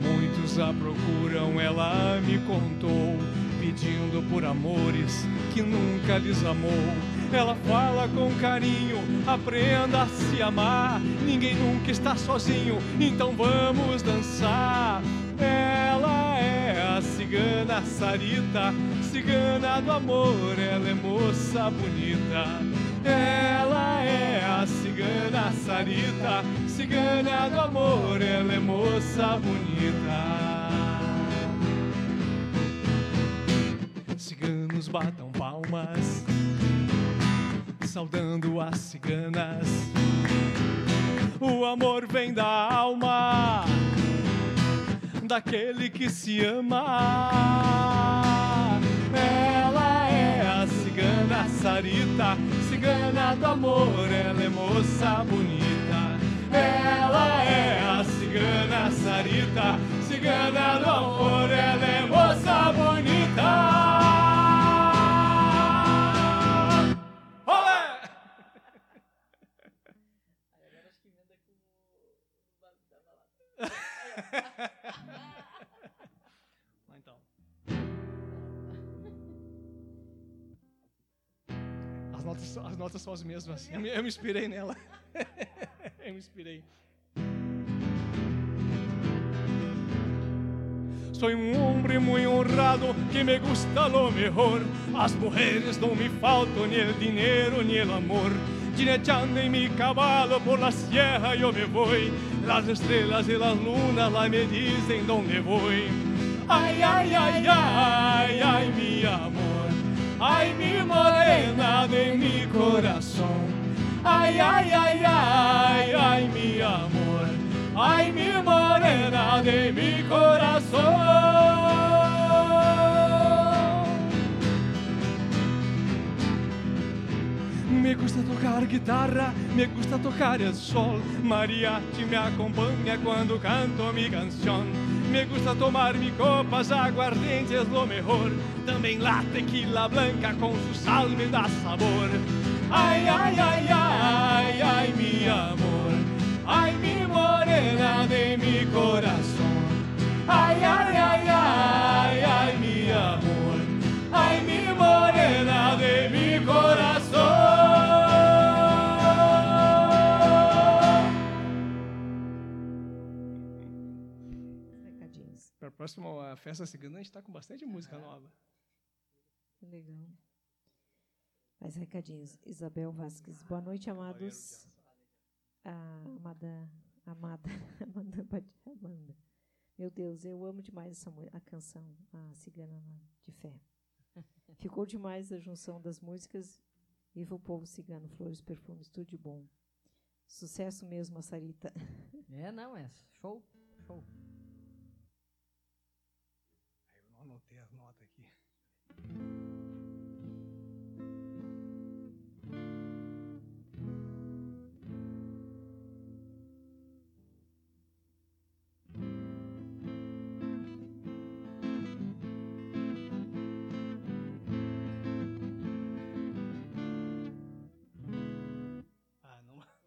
Muitos a procuram, ela me contou, pedindo por amores que nunca lhes amou. Ela fala com carinho, aprenda a se amar. Ninguém nunca está sozinho, então vamos dançar. Ela é a cigana Sarita, cigana do amor, ela é moça bonita. Ela é a cigana Sarita, cigana do amor, ela é moça bonita. Ciganos batam palmas, saudando as ciganas. O amor vem da alma daquele que se ama. Ela é a cigana Sarita, cigana do amor, ela é moça bonita. Ela é a cigana Sarita, cigana do amor, ela é moça bonita. Notas, as notas são as mesmas. Eu me, eu me inspirei nela. [laughs] eu me inspirei. Soy un hombre muy honrado que me gusta lo mejor. Las mujeres no me faltan ni el dinero ni el amor. Jinechando en mi caballo por la sierra yo me voy. Las estrellas y las lunas la me dicen dónde voy. Ay, ay, ay, ay, ay, mi amor. Ay, mi morena de mi corazón. Ay, ay, ay, ay, ay, mi amor. Ay, mi morena de mi corazón. Me gusta tocar guitarra, me gusta tocar el sol. Mariachi me acompaña cuando canto mi canción. Me gusta tomar mi copas, aguardiente es lo mejor. También la tequila blanca con su sal me da sabor. Ay, ay, ay, ay, ay, mi amor. Ay, mi morena de mi corazón. Ay, ay, ay, ay, ay, mi amor. Ay, mi morena de mi corazón. Recadinhos. Para a próxima festa cigana, a gente está com bastante música nova. Legal. Mais recadinhos. Isabel Vasques. Boa noite, amados. A amada, amada, [laughs] Amanda, Badi- Amanda. Meu Deus, eu amo demais essa a canção, a Cigana na- de Fé. Ficou demais a junção das músicas. Viva o povo cigano, flores, perfumes, tudo de bom. Sucesso mesmo, a Sarita. [laughs] É, não, é show, show. Eu não anotei as notas aqui.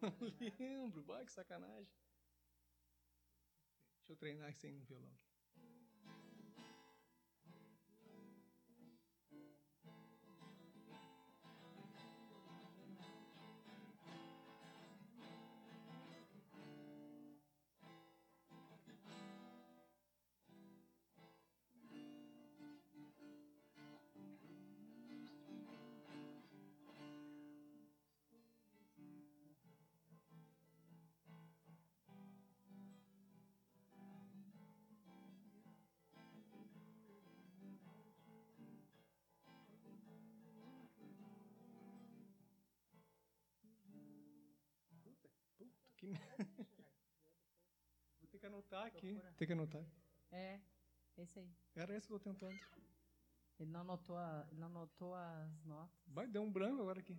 [laughs] não, lembro. Bah, que sacanagem. Deixa eu treinar sem violão. Puta tem Vou ter que anotar aqui. Tem que anotar. É, é esse aí. Era esse que eu estou tentando. Ele não anotou, a, ele não anotou as notas. Vai, deu um branco agora aqui.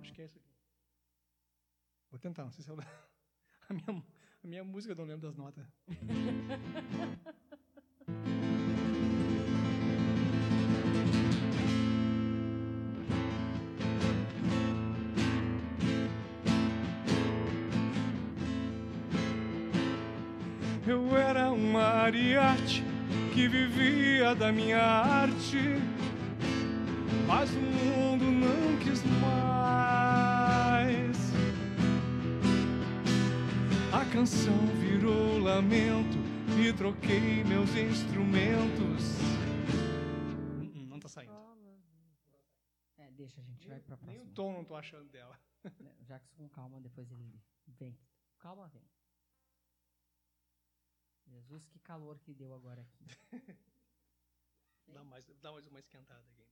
Acho que é isso aqui. Vou tentar, não sei se é eu... [laughs] Minha, a minha música eu não lembro das notas. [laughs] Eu era um mariachi que vivia da minha arte, mas o mundo não quis mais. Canção virou lamento e troquei meus instrumentos. Hum, Não tá saindo. É, deixa, a gente vai pra Nem o próxima. tom não tô achando dela. [laughs] Jackson com calma, depois ele vem. Calma, vem. Jesus, que calor que deu agora aqui. [laughs] Dá mais, dá mais uma esquentada aqui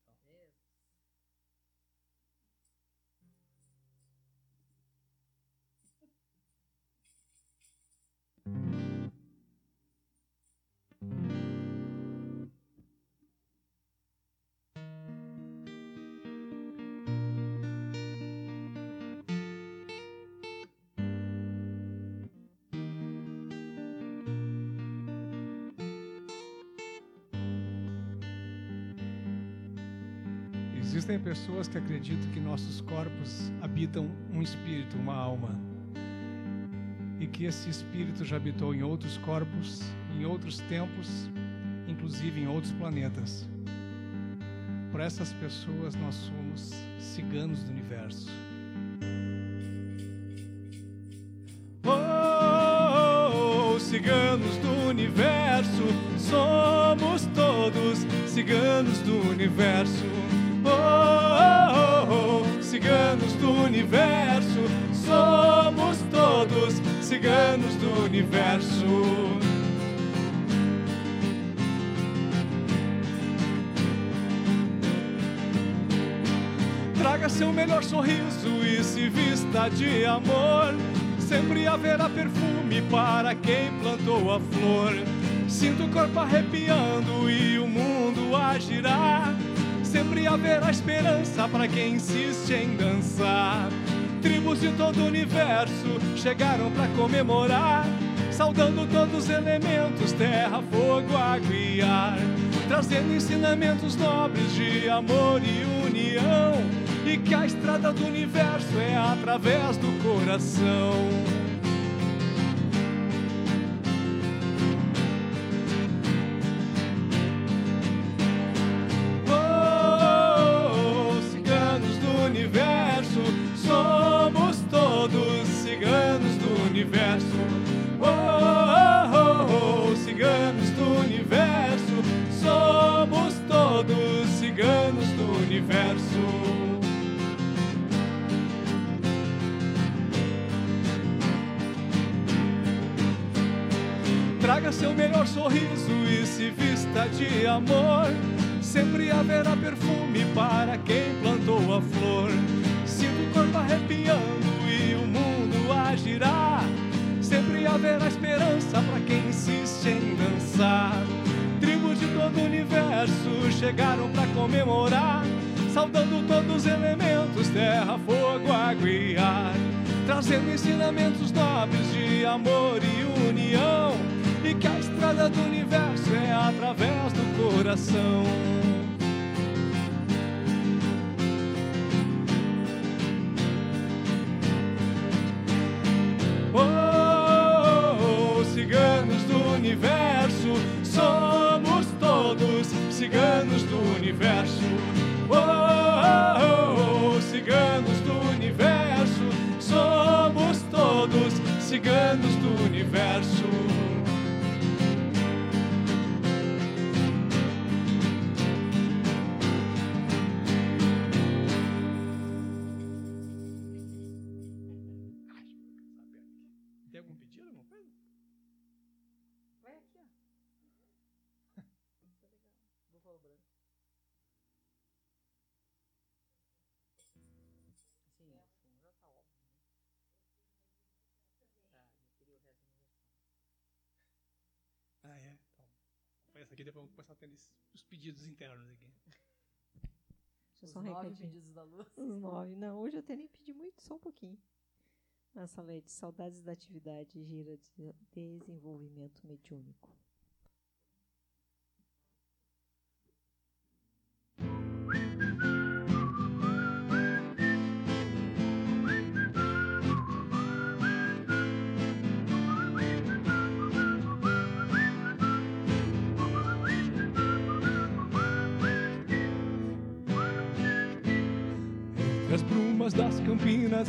pessoas que acreditam que nossos corpos habitam um espírito, uma alma. E que esse espírito já habitou em outros corpos, em outros tempos, inclusive em outros planetas. Para essas pessoas, nós somos ciganos do universo. Oh, ciganos do universo, somos todos ciganos do universo. Ciganos do universo, somos todos ciganos do universo. Traga seu melhor sorriso e se vista de amor. Sempre haverá perfume para quem plantou a flor. Sinto o corpo arrepiando e o mundo a girar. Sempre haverá esperança para quem insiste em dançar. Tribos de todo o universo chegaram para comemorar, saudando todos os elementos: terra, fogo, água e ar, trazendo ensinamentos nobres de amor e união. E que a estrada do universo é através do coração. Terra, fogo, água e ar. Trazendo ensinamentos nobres de amor e união. E que a estrada do universo é através do coração. Oh, ciganos do universo, somos todos ciganos do universo. Oh, ciganos do universo, somos todos ciganos do universo. Aqui, depois vamos começar a ter os pedidos internos aqui. Deixa eu Os só um nove recadinho. pedidos da luz. Os nove. Não, hoje eu até nem pedi muito, só um pouquinho. Nossa, Lede, saudades da atividade gira de desenvolvimento mediúnico.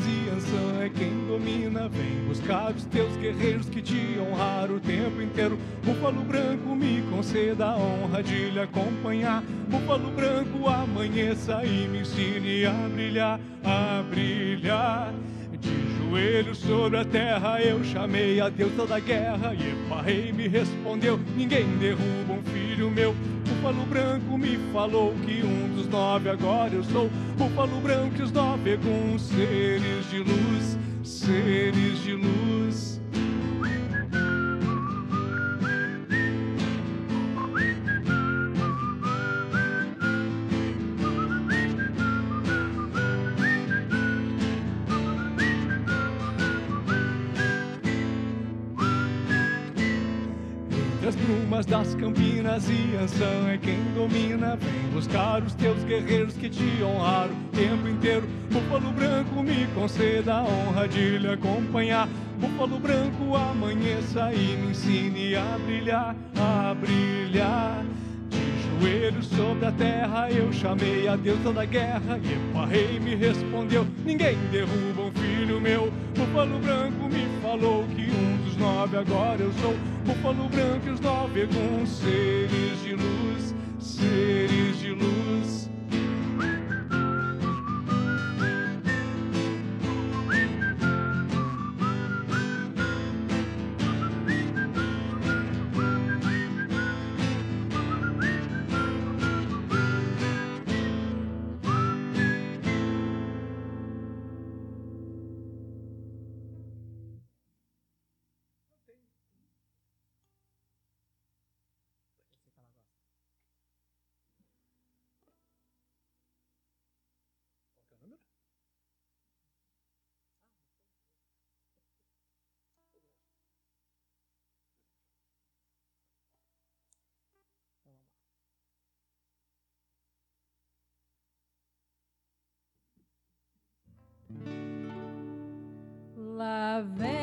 E é quem domina. Vem buscar os teus guerreiros que te honraram o tempo inteiro. Búfalo branco, me conceda a honra de lhe acompanhar. Búfalo branco, amanheça e me ensine a brilhar, a brilhar. De joelhos sobre a terra eu chamei a Deus da guerra e Epa rei me respondeu: Ninguém derruba um filho meu. Búfalo branco me falou que um dos nove agora eu sou. Búfalo branco e os nove com seres de luz, seres de luz. Ançã é quem domina. Vem buscar os teus guerreiros que te honraram o tempo inteiro. Búfalo branco, me conceda a honra de lhe acompanhar. Búfalo branco, amanheça e me ensine a brilhar, a brilhar. De joelhos sobre a terra eu chamei a deusa da guerra E Epa rei me respondeu, ninguém derruba um filho meu Búfalo branco me falou que um dos nove agora eu sou Búfalo branco e os nove com seres de luz, seres de luz Lá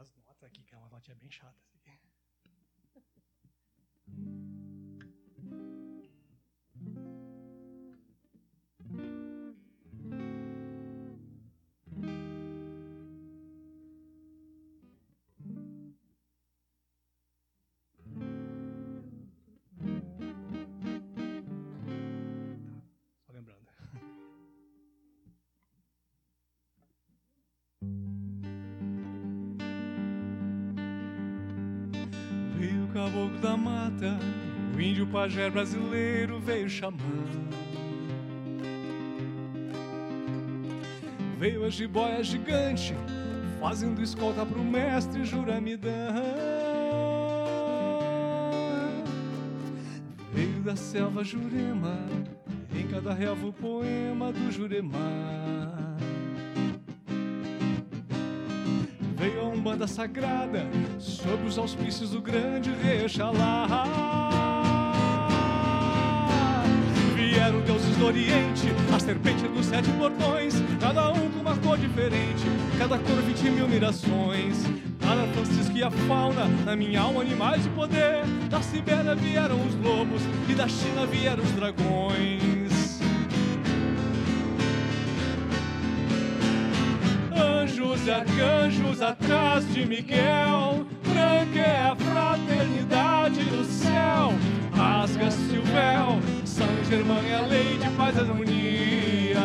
as notas aqui, que é uma notinha bem chata. essa o caboclo da mata, o índio pajé brasileiro veio chamando. Veio a jiboia gigante, fazendo escolta pro mestre Juramidã. Veio da selva Jurema, em cada relva o poema do Juremar. Veio a Umbanda sagrada, sob os auspícios do grande rei Xalá. Vieram deuses do Oriente, a serpente dos sete portões, cada um com uma cor diferente, cada cor vinte mil mirações. Cada Francisco e a fauna, na minha alma animais de poder. Da Sibéria vieram os lobos e da China vieram os dragões. Anjos arcanjos atrás de Miguel, branca é a fraternidade do céu. Rasga-se o véu, São Germão é a lei de paz e harmonia.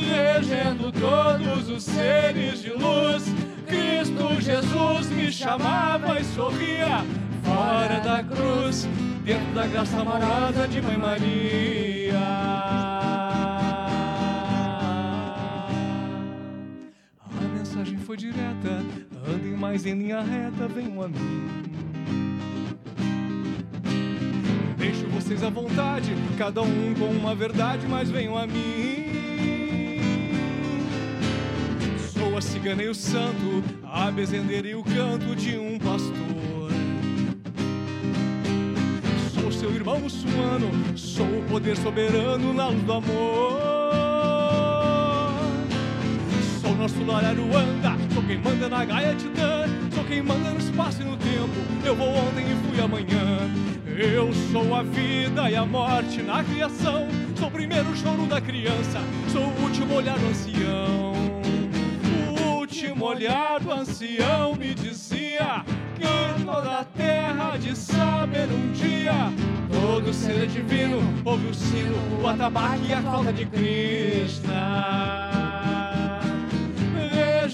Regendo todos os seres de luz, Cristo Jesus me chamava e sorria. Fora da cruz, dentro da graça amorosa de Mãe Maria. Foi direta, andem mais em linha reta, venham a mim. Deixo vocês à vontade, cada um com uma verdade, mas venham a mim. Sou a cigana e o santo, a bezendeira e o canto de um pastor. Sou seu irmão muçulmano, sou o poder soberano na luz do amor. Sou nosso lar Aruanda, sou quem manda na Gaia Titã, sou quem manda no espaço e no tempo. Eu vou ontem e fui amanhã. Eu sou a vida e a morte na criação. Sou o primeiro choro da criança, sou o último olhar do ancião. O último olhar do ancião me dizia que toda a terra de saber um dia todo ser divino. Ouve o sino, o atabaque e a falta de Krishna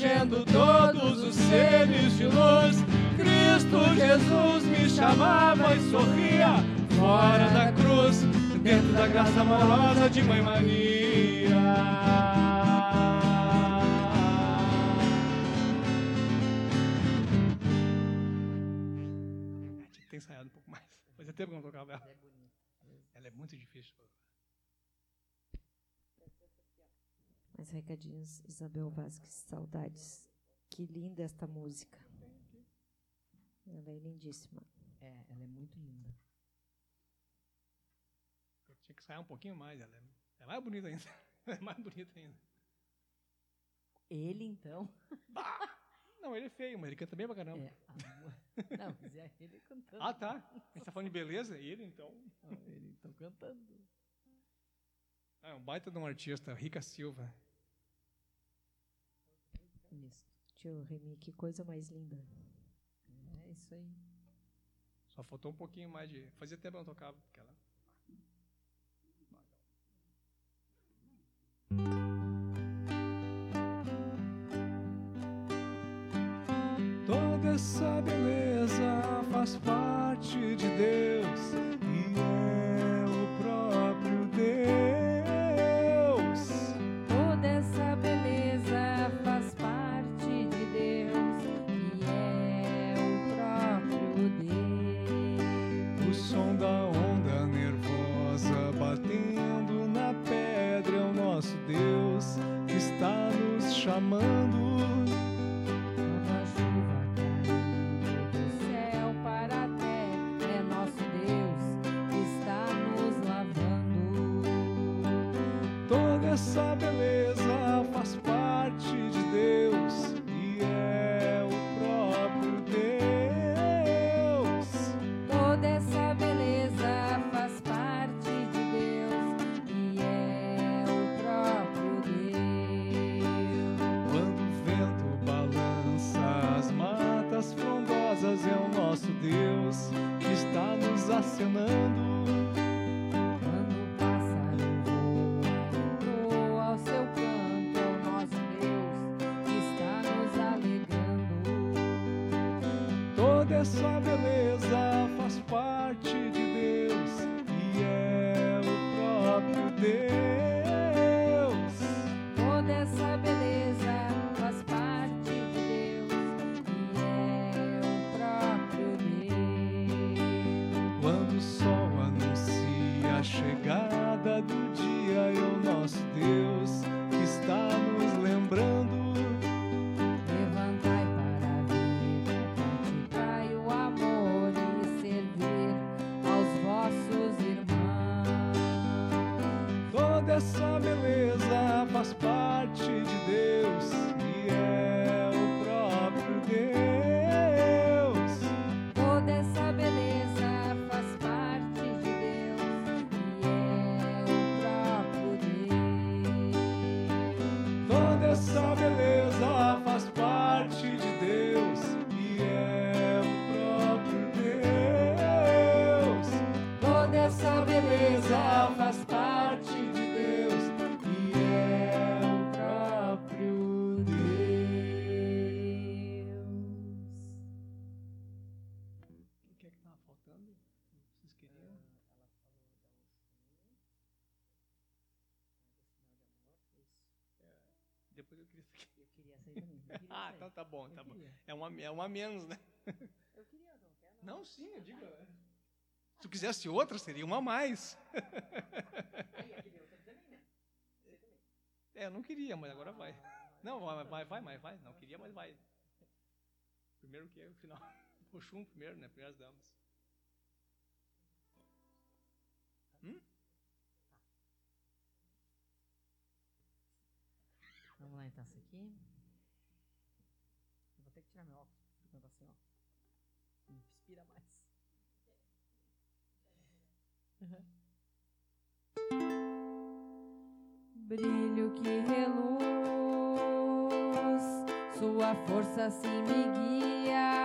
regendo todos os seres de luz. Cristo Jesus me chamava e sorria, fora da cruz, dentro da graça amorosa de Mãe Maria. Ter ensaiado um pouco mais. Fazia tempo que eu não tocava ela. É bonito. Ela é muito difícil. Mais recadinhos, Isabel Vasques, saudades. Que linda esta música. Ela é lindíssima. É, ela é muito linda. Eu tinha que ensaiar um pouquinho mais. Ela é, ela é mais bonita ainda. [laughs] Ela é mais bonita ainda. Ele, então. Não, ele é feio, mas ele canta bem pra caramba. É, a- não, mas é ele cantando. Ah, tá. A gente tá falando de beleza? E ele, então. Ele então cantando. Ah, é um baita de um artista, Rica Silva nisto. Tio Remy, que coisa mais linda. É isso aí. Só faltou um pouquinho mais de. Fazia tempo que não tocava, aquela. Toda essa beleza faz parte de Deus. É uma é uma menos, né? Eu queria, não quero. Não, não sim, eu digo. É. Se tu quisesse outra, seria uma a mais. Né? É, eu não queria, mas agora vai. Não, vai, vai, vai, vai. Não queria, mas vai. Primeiro que é o final. [laughs] Oxum primeiro, né? Primeiras damas. Hum? Vamos lá então, isso aqui tirar meu óculos pra cantar assim, ó. Inspira mais. Uhum. Brilho que reluz, sua força se me guia.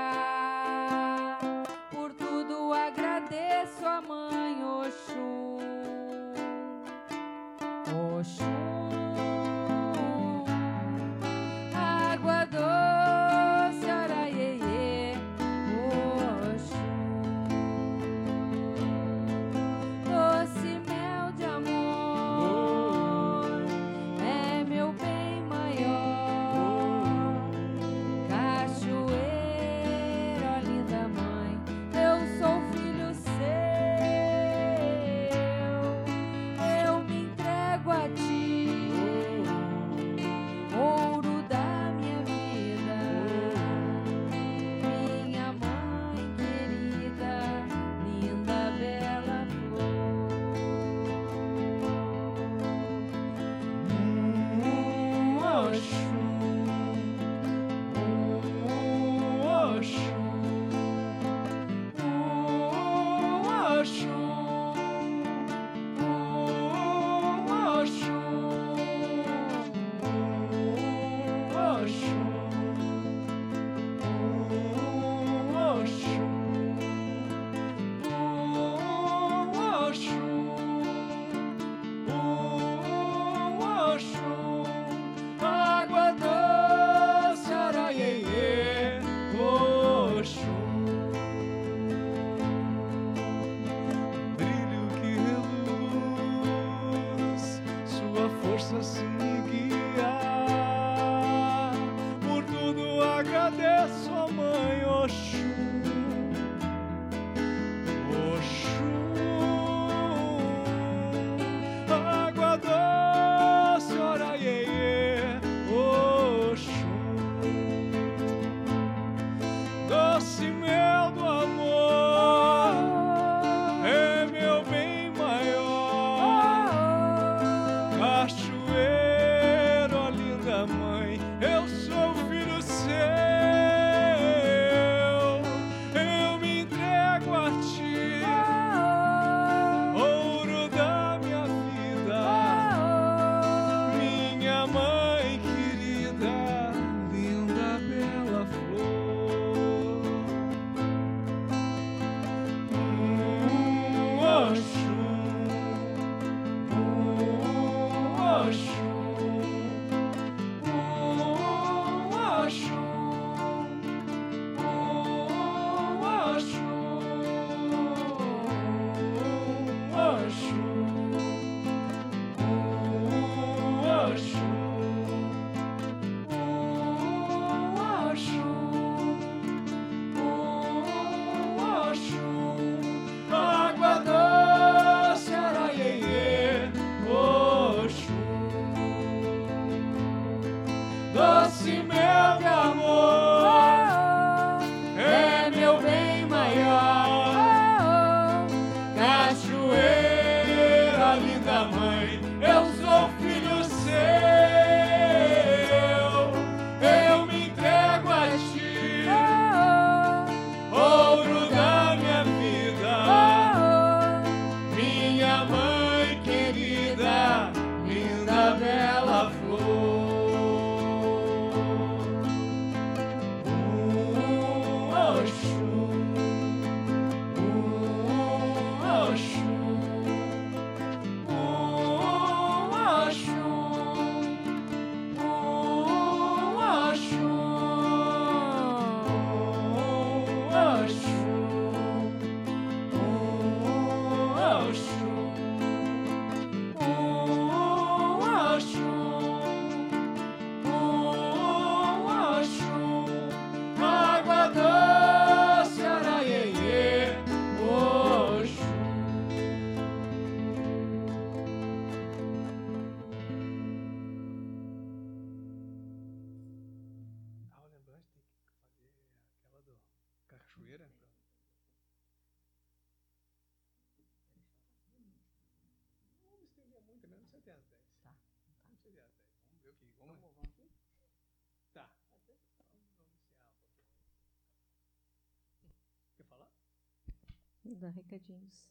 Dar recadinhos.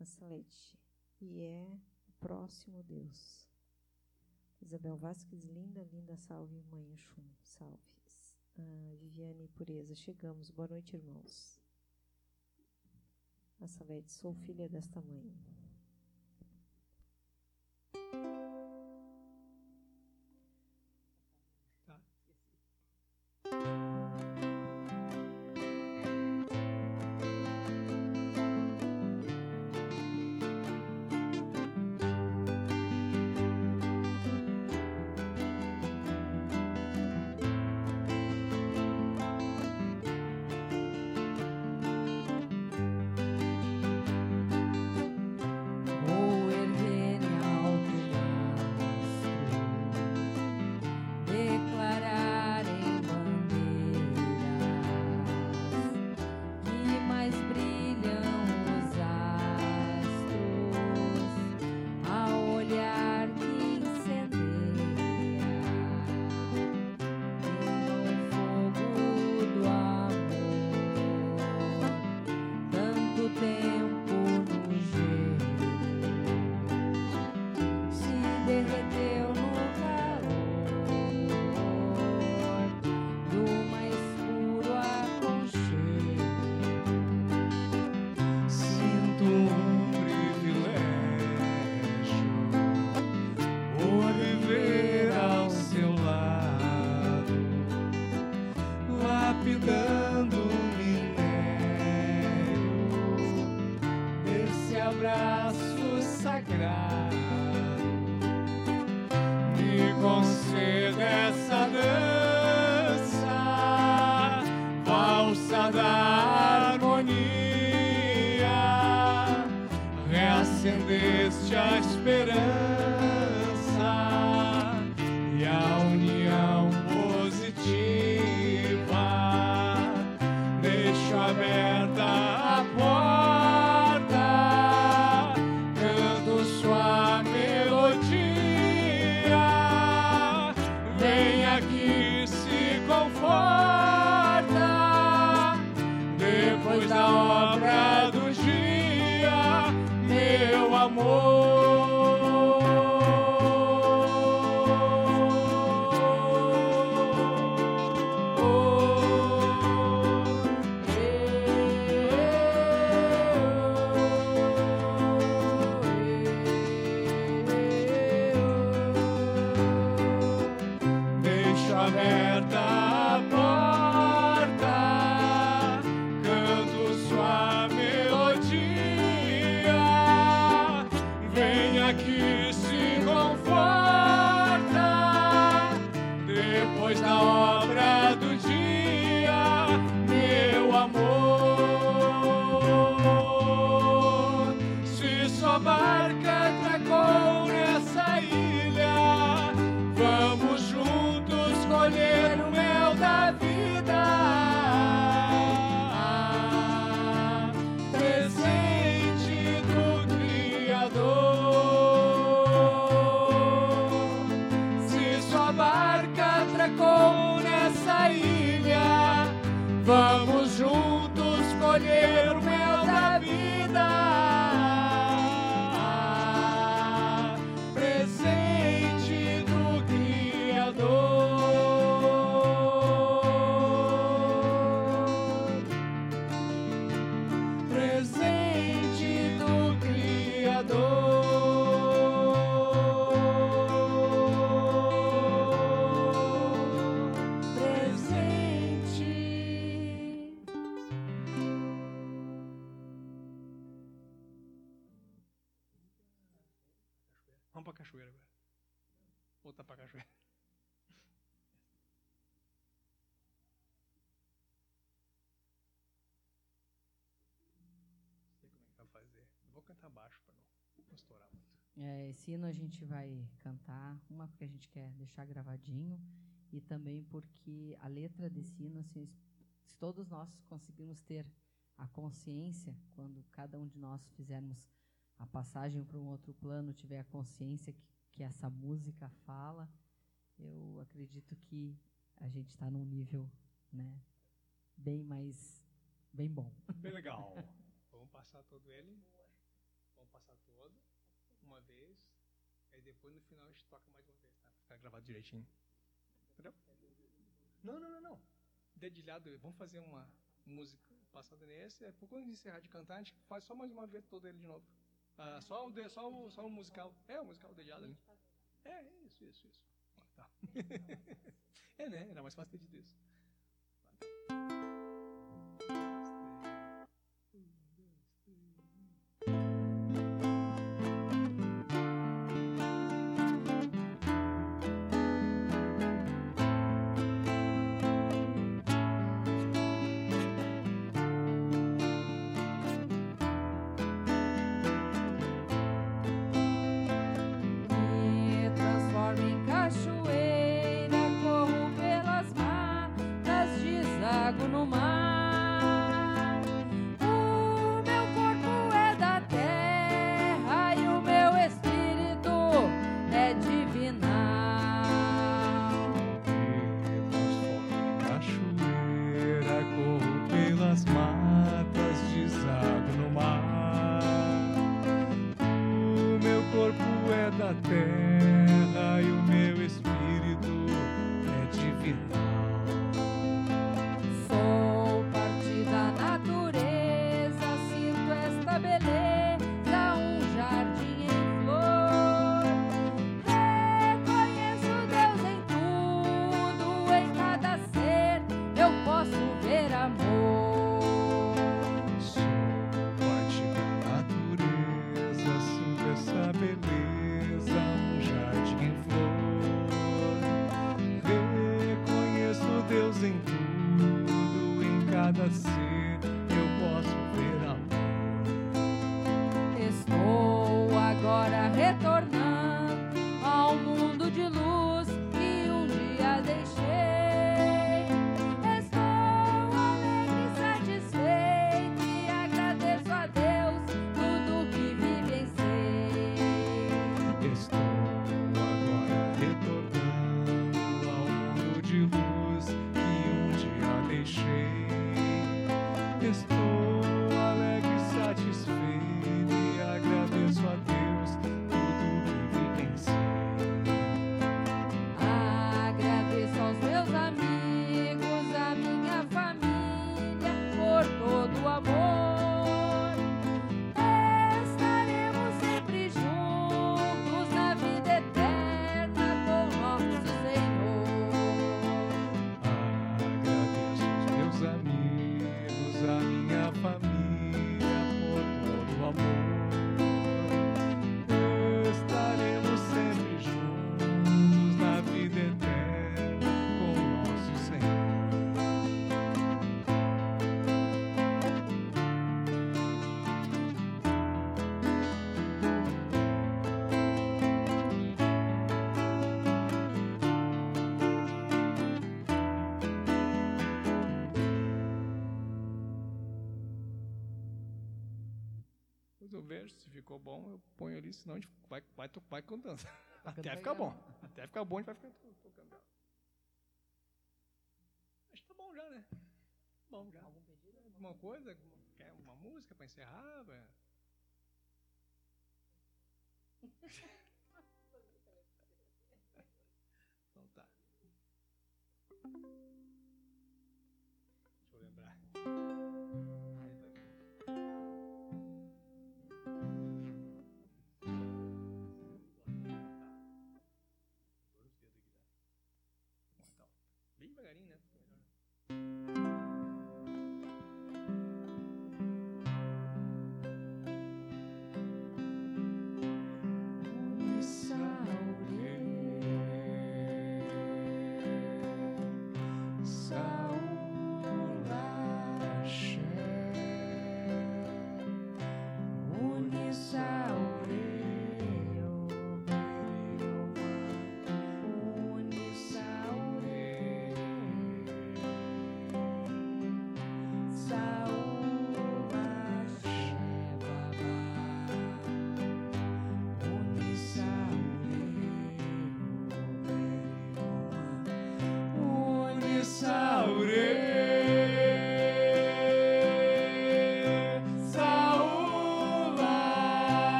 A Salete. E é o próximo Deus. Isabel Vasques, linda, linda, salve, mãe Xum, salve. Ah, Viviane Pureza, chegamos. Boa noite, irmãos. A Salete, sou filha desta mãe. Hino a gente vai cantar, uma porque a gente quer deixar gravadinho e também porque a letra desse hino, assim, se todos nós conseguimos ter a consciência, quando cada um de nós fizermos a passagem para um outro plano, tiver a consciência que, que essa música fala, eu acredito que a gente está num nível né, bem mais, bem bom. Bem [laughs] legal. Vamos passar todo ele. Vamos passar todo, uma vez. Aí depois no final a gente toca mais uma vez, tá? Pra ficar gravado direitinho. Entendeu? Não, não, não, não. Dedilhado, vamos fazer uma música passada nesse. É, por quando a gente encerrar de cantar, a gente faz só mais uma vez todo ele de novo. Ah, só, o de, só, o, só o musical. É, o musical dedilhado ali. É, isso, isso, isso. Ah, tá. [laughs] é, né? Era mais fácil ter dito isso. Ponho ali, senão a gente vai, vai, vai contando. [laughs] Até ficar bom. Até ficar bom, a gente vai ficar to- tocando ela. Acho que tá bom já, né? Bom já. Algum pedido? Alguma coisa? Quer uma música para encerrar?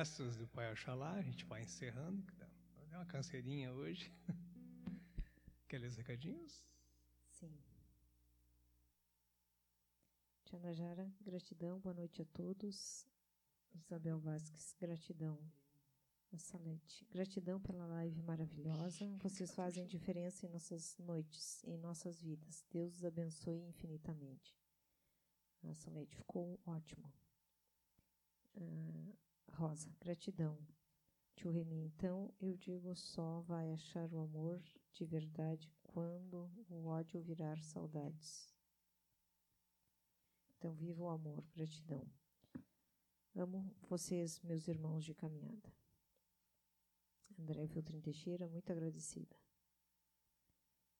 Graças do Pai Oxalá, a gente vai encerrando. Deu uma canseirinha hoje. [laughs] Aqueles recadinhos? Sim. Tia Najara, gratidão, boa noite a todos. Isabel Vasques, gratidão. A Salete, gratidão pela live maravilhosa. Vocês fazem diferença em nossas noites, em nossas vidas. Deus os abençoe infinitamente. A Salete, ficou ótimo. Uh, Rosa, gratidão. Tio Remy, então eu digo só vai achar o amor de verdade quando o ódio virar saudades. Então, viva o amor, gratidão. Amo vocês, meus irmãos de caminhada. André Filtrin Teixeira, muito agradecida.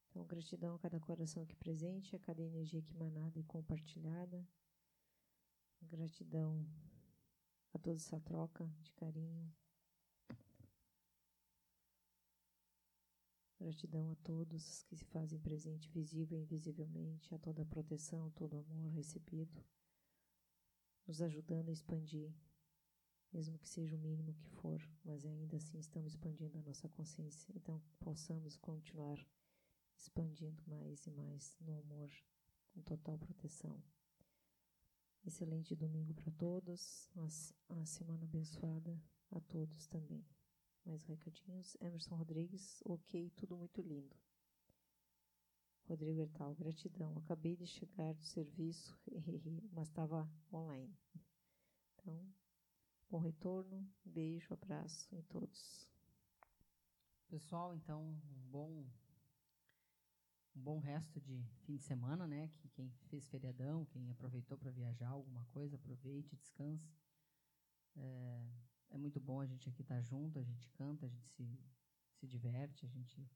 Então, gratidão a cada coração aqui presente, a cada energia aqui emanada e compartilhada. Gratidão a toda essa troca de carinho. Gratidão a todos que se fazem presente visível e invisivelmente, a toda a proteção, todo o amor recebido, nos ajudando a expandir, mesmo que seja o mínimo que for, mas ainda assim estamos expandindo a nossa consciência. Então, possamos continuar expandindo mais e mais no amor, com total proteção. Excelente domingo para todos, a semana abençoada a todos também. Mais recadinhos. Emerson Rodrigues, ok, tudo muito lindo. Rodrigo Hertal, gratidão. Acabei de chegar do serviço, [laughs] mas estava online. Então, bom retorno, beijo, abraço em todos. Pessoal, então, um bom um bom resto de fim de semana, né? Que quem fez feriadão, quem aproveitou para viajar alguma coisa, aproveite, descanse. É, é muito bom a gente aqui estar tá junto, a gente canta, a gente se, se diverte, a gente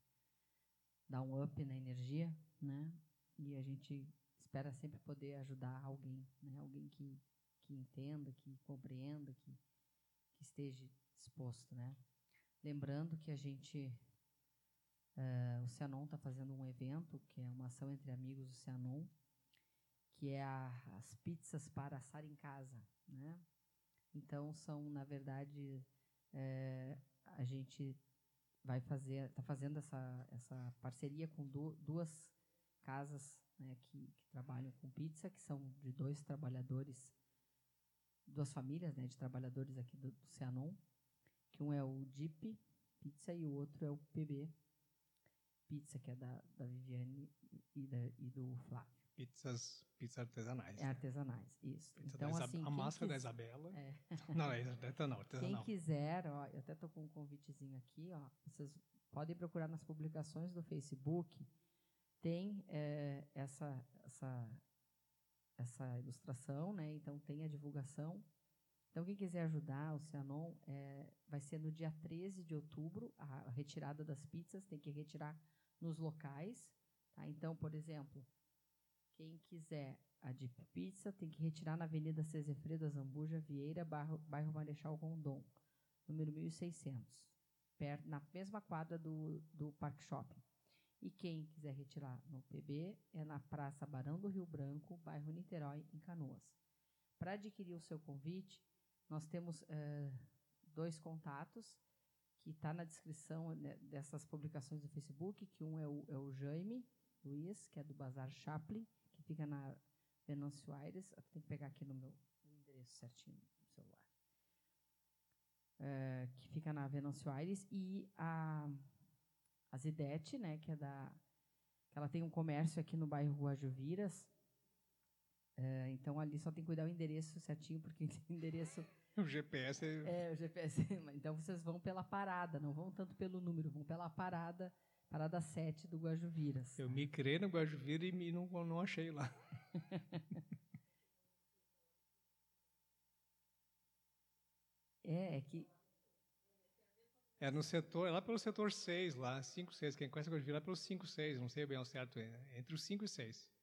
dá um up na energia, né? E a gente espera sempre poder ajudar alguém, né? Alguém que, que entenda, que compreenda, que, que esteja disposto, né? Lembrando que a gente, uh, o Cianon está fazendo um evento, que é uma ação entre amigos do Cianon, que é a, as pizzas para assar em casa, né? Então, são, na verdade, é, a gente vai fazer, está fazendo essa, essa parceria com du duas casas né, que, que, trabalham com pizza, que são de dois trabalhadores, duas famílias né, de trabalhadores aqui do, do Cianon, que um é o Jeep Pizza e o outro é o PB Pizza, que é da, da Viviane e, da, e do Flávio. Pizzas, pizzas artesanais. É né? artesanais, isso. Pizza então, assim, a máscara da Isabela. É. [laughs] Não, é artesanal, [laughs] artesanal. Quem quiser, ó, eu até estou com um convitezinho aqui, ó, vocês podem procurar nas publicações do Facebook, tem é, essa, essa, essa ilustração, né? Então tem a divulgação. Então, quem quiser ajudar o Cianon, é, vai ser no dia 13 de outubro, a retirada das pizzas, tem que retirar nos locais. Tá? Então, por exemplo, quem quiser a Deep Pizza tem que retirar na Avenida Cezefredo Zambuja Vieira, bairro, bairro Marechal Rondon, número 1600, perto, na mesma quadra do, do Park Shopping. E quem quiser retirar no PB é na Praça Barão do Rio Branco, bairro Niterói, em Canoas. Para adquirir o seu convite, nós temos uh, dois contatos que está na descrição né, dessas publicações do Facebook, que um é o, é o Jaime Luiz, que é do Bazar Chaplin, fica na Venâncio Aires. Tem que pegar aqui no meu endereço certinho no celular. É, que fica na Venâncio Aires. E a, a Zidete, né, que é da. Que ela tem um comércio aqui no bairro Guajuviras. É, então ali só tem que cuidar o endereço certinho, porque [laughs] o endereço. O GPS é... é. o GPS. [laughs] Então vocês vão pela parada, não vão tanto pelo número, vão pela parada Parada 7 do Guajuviras. Eu me criei no Guajuvira e não, não achei lá. [laughs] é, é que. É no setor, é lá pelo setor 6, lá, 5, 6. Quem conhece o Guajuvira é lá pelo 5, 6, não sei bem ao certo, é entre os 5 e 6.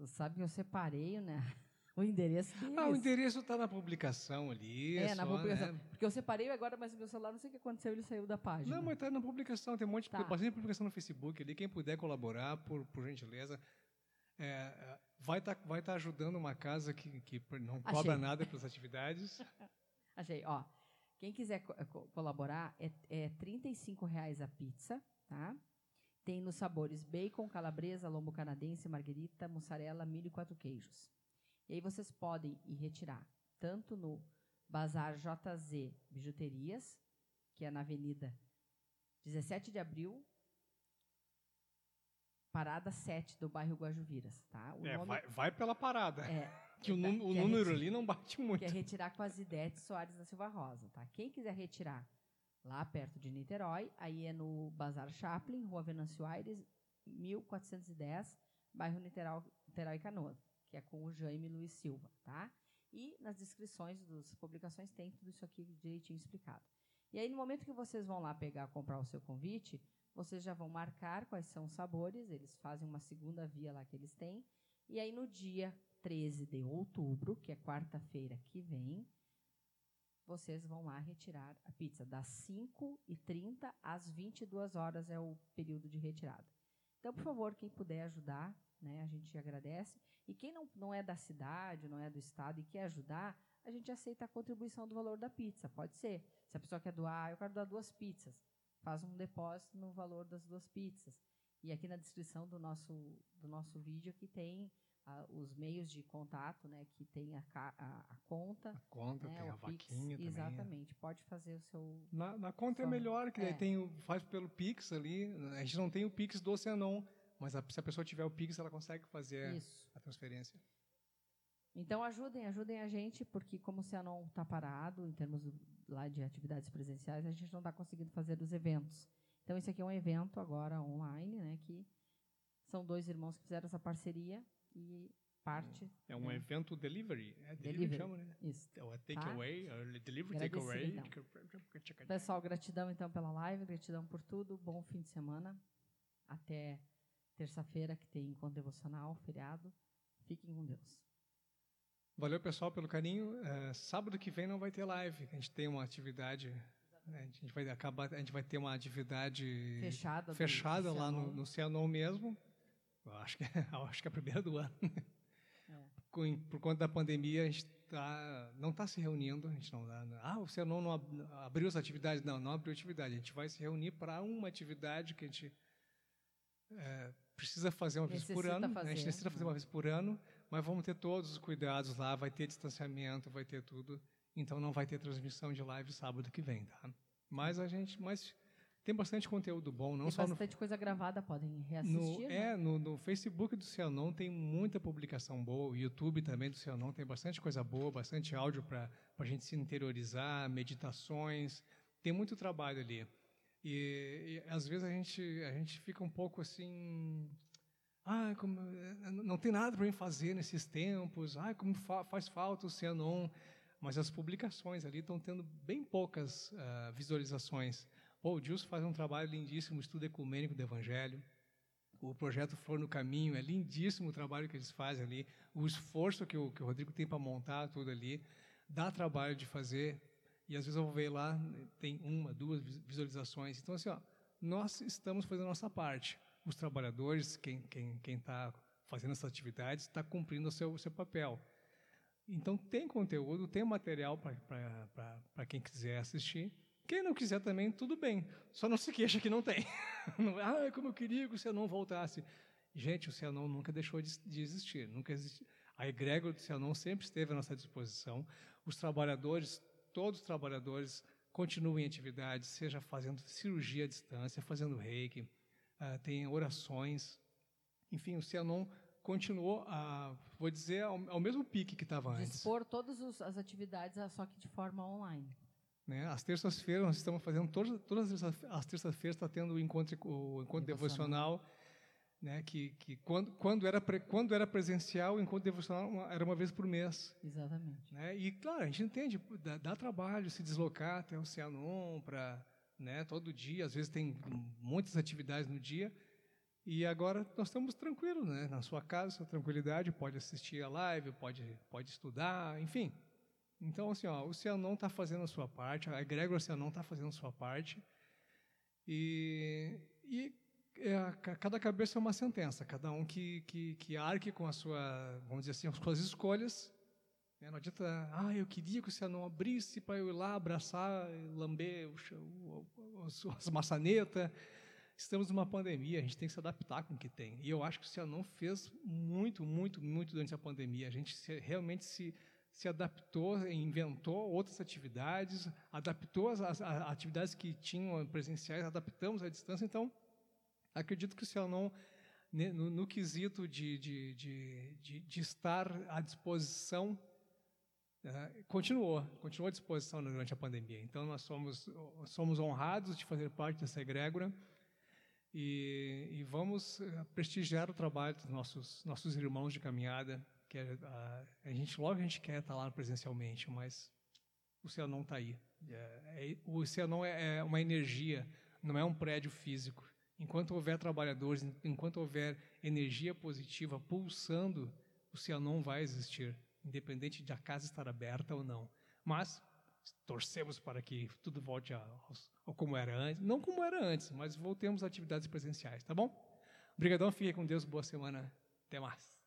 Tu sabe que eu separei, né? [laughs] O endereço deles. Ah, o endereço está na publicação ali. É, só, na publicação. Né? Porque eu separei agora, mas o meu celular, não sei o que aconteceu, ele saiu da página. Não, mas está na publicação, tem um monte de tá. bastante publicação no Facebook ali. Quem puder colaborar, por, por gentileza. É, vai estar tá, vai tá ajudando uma casa que, que não cobra Achei. nada pelas atividades. [laughs] Achei, ó. Quem quiser co co colaborar, é, é 35 reais a pizza, tá? Tem nos sabores bacon, calabresa, lombo canadense, marguerita, mussarela, milho e quatro queijos. E aí vocês podem ir retirar tanto no Bazar JZ Bijuterias, que é na Avenida 17 de Abril, Parada 7 do bairro Guajuviras, tá? O é, nome, vai, vai, pela parada. É, [laughs] que o, é o que número é ali não bate muito. Que é retirar com a Zidete Soares da Silva Rosa, tá? Quem quiser retirar lá perto de Niterói, aí é no Bazar Chaplin, Rua Venâncio Aires, 1410, bairro Niterói, Niterói Canoas, que é com o Jaime Luiz Silva, tá? E nas descrições das publicações tem tudo isso aqui direitinho explicado. E aí, no momento que vocês vão lá pegar, comprar o seu convite, vocês já vão marcar quais são os sabores, eles fazem uma segunda via lá que eles têm. E aí, no dia 13 de outubro, que é quarta-feira que vem, vocês vão lá retirar a pizza. Das 5h30 às 22 horas é o período de retirada. Então, por favor, quem puder ajudar, né, a gente agradece. E quem não, não é da cidade, não é do estado e quer ajudar, a gente aceita a contribuição do valor da pizza. Pode ser. Se a pessoa quer doar, ah, eu quero doar duas pizzas faz um depósito no valor das duas pizzas. E aqui na descrição do nosso, do nosso vídeo que tem ah, os meios de contato, né? Que tem a, a, a conta. A conta, né, tem a Pix, vaquinha também. Exatamente. Pode fazer o seu... Na, na conta é melhor, que é. tem faz pelo Pix ali. A gente não tem o Pix do Oceanon, mas a, se a pessoa tiver o Pix, ela consegue fazer Isso. a transferência. Então ajudem, ajudem a gente, porque como o Cianon está parado em termos lá de atividades presenciais, a gente não está conseguindo fazer os eventos. Então esse aqui é um evento agora online, né, que são dois irmãos que fizeram essa parceria e parte. É um né? evento delivery, é delivery, delivery. chama, né? Isso. Ou é takeaway, tá? delivery, takeaway. Então. Pessoal, gratidão então pela live, gratidão por tudo, bom fim de semana. Até terça-feira que tem encontro devocional, feriado. Fiquem com Deus. Valeu, pessoal, pelo carinho. É, sábado que vem não vai ter live. A gente tem uma atividade. Né, a gente vai acabar. A gente vai ter uma atividade fechada, fechada lá no, no Cianon mesmo. Eu acho que, [laughs] eu acho que é a primeira do ano. É. Por conta da pandemia, a gente tá, não está se reunindo. A gente não, ah, o Cianon não abriu as atividades. Não, não abriu atividade. A gente vai se reunir para uma atividade que a gente é, precisa fazer uma necessita vez por ano. Fazer, a gente necessita fazer uma vez por ano mas vamos ter todos os cuidados lá, vai ter distanciamento, vai ter tudo. Então não vai ter transmissão de live sábado que vem, tá? Mas a gente, mas tem bastante conteúdo bom, não tem só bastante no, coisa gravada, podem reassistir. No, né? É, no, no, Facebook do Cianon tem muita publicação boa, o YouTube também do Cianon tem bastante coisa boa, bastante áudio para a gente se interiorizar, meditações, tem muito trabalho ali. E, e às vezes a gente, a gente fica um pouco assim ah, como, não tem nada para mim fazer nesses tempos. Ah, como fa faz falta o Cianon. Mas as publicações ali estão tendo bem poucas uh, visualizações. O Gilson faz um trabalho lindíssimo, estudo ecumênico do Evangelho. O projeto Flor no Caminho, é lindíssimo o trabalho que eles fazem ali. O esforço que o, que o Rodrigo tem para montar tudo ali, dá trabalho de fazer. E às vezes eu vou ver lá, tem uma, duas visualizações. Então, assim, ó, nós estamos fazendo a nossa parte os trabalhadores, quem quem quem está fazendo essas atividades, está cumprindo o seu, o seu papel. Então, tem conteúdo, tem material para quem quiser assistir. Quem não quiser também, tudo bem. Só não se queixa que não tem. [laughs] ah, como eu queria que o Cianon voltasse. Gente, o Cianon nunca deixou de, de existir. Nunca existiu. A egrégora do Cianon sempre esteve à nossa disposição. Os trabalhadores, todos os trabalhadores, continuam em atividade, seja fazendo cirurgia à distância, fazendo reiki, uh, tem orações. Enfim, o Cianon continuou a, vou dizer, ao, ao mesmo pique que estava antes. Dispor todas as atividades, só que de forma online. Né? Às terças-feiras nós estamos fazendo todas, todas as terças-feiras está tendo o encontro, o encontro devocional, né? Que, que quando, quando era quando era presencial, o encontro devocional era uma vez por mês. Exatamente. Né? E claro, a gente entende, dá, dá trabalho se deslocar até o Cianon para né, todo dia, às vezes tem muitas atividades no dia, e agora nós estamos tranquilos, né, na sua casa, sua tranquilidade, pode assistir a live, pode, pode estudar, enfim. Então, assim, ó, o Cianon está fazendo a sua parte, a egrégora Cianon está fazendo a sua parte, e, e é, cada cabeça é uma sentença, cada um que, que, que arque com a sua, vamos dizer assim, as suas escolhas. Né? Não adianta, ah, eu queria que o Cianon abrisse para eu ir lá abraçar, lamber o, o, as maçanetas. Estamos numa pandemia, a gente tem que se adaptar com o que tem. E eu acho que o Cianon fez muito, muito, muito durante a pandemia. A gente se, realmente se, se adaptou, inventou outras atividades, adaptou as, as, as atividades que tinham presenciais, adaptamos à distância. Então, Acredito que o Cianon, no, no quesito de, de, de, de, estar à disposição, uh, continuou, continuou à disposição durante a pandemia. Então, nós somos, somos honrados de fazer parte dessa egrégora e, e vamos eh, prestigiar o trabalho dos nossos, nossos irmãos de caminhada, que a, a, gente, logo a gente quer estar lá presencialmente, mas o Cianon está aí. É, é, o Cianon é, é uma energia, não é um prédio físico. Enquanto houver trabalhadores, enquanto houver energia positiva pulsando, o Cianon vai existir, independente de a casa estar aberta ou não. Mas torcemos para que tudo volte ao, ao como era antes. Não como era antes, mas voltemos às atividades presenciais, tá bom? Obrigadão, fique com Deus, boa semana. Até mais.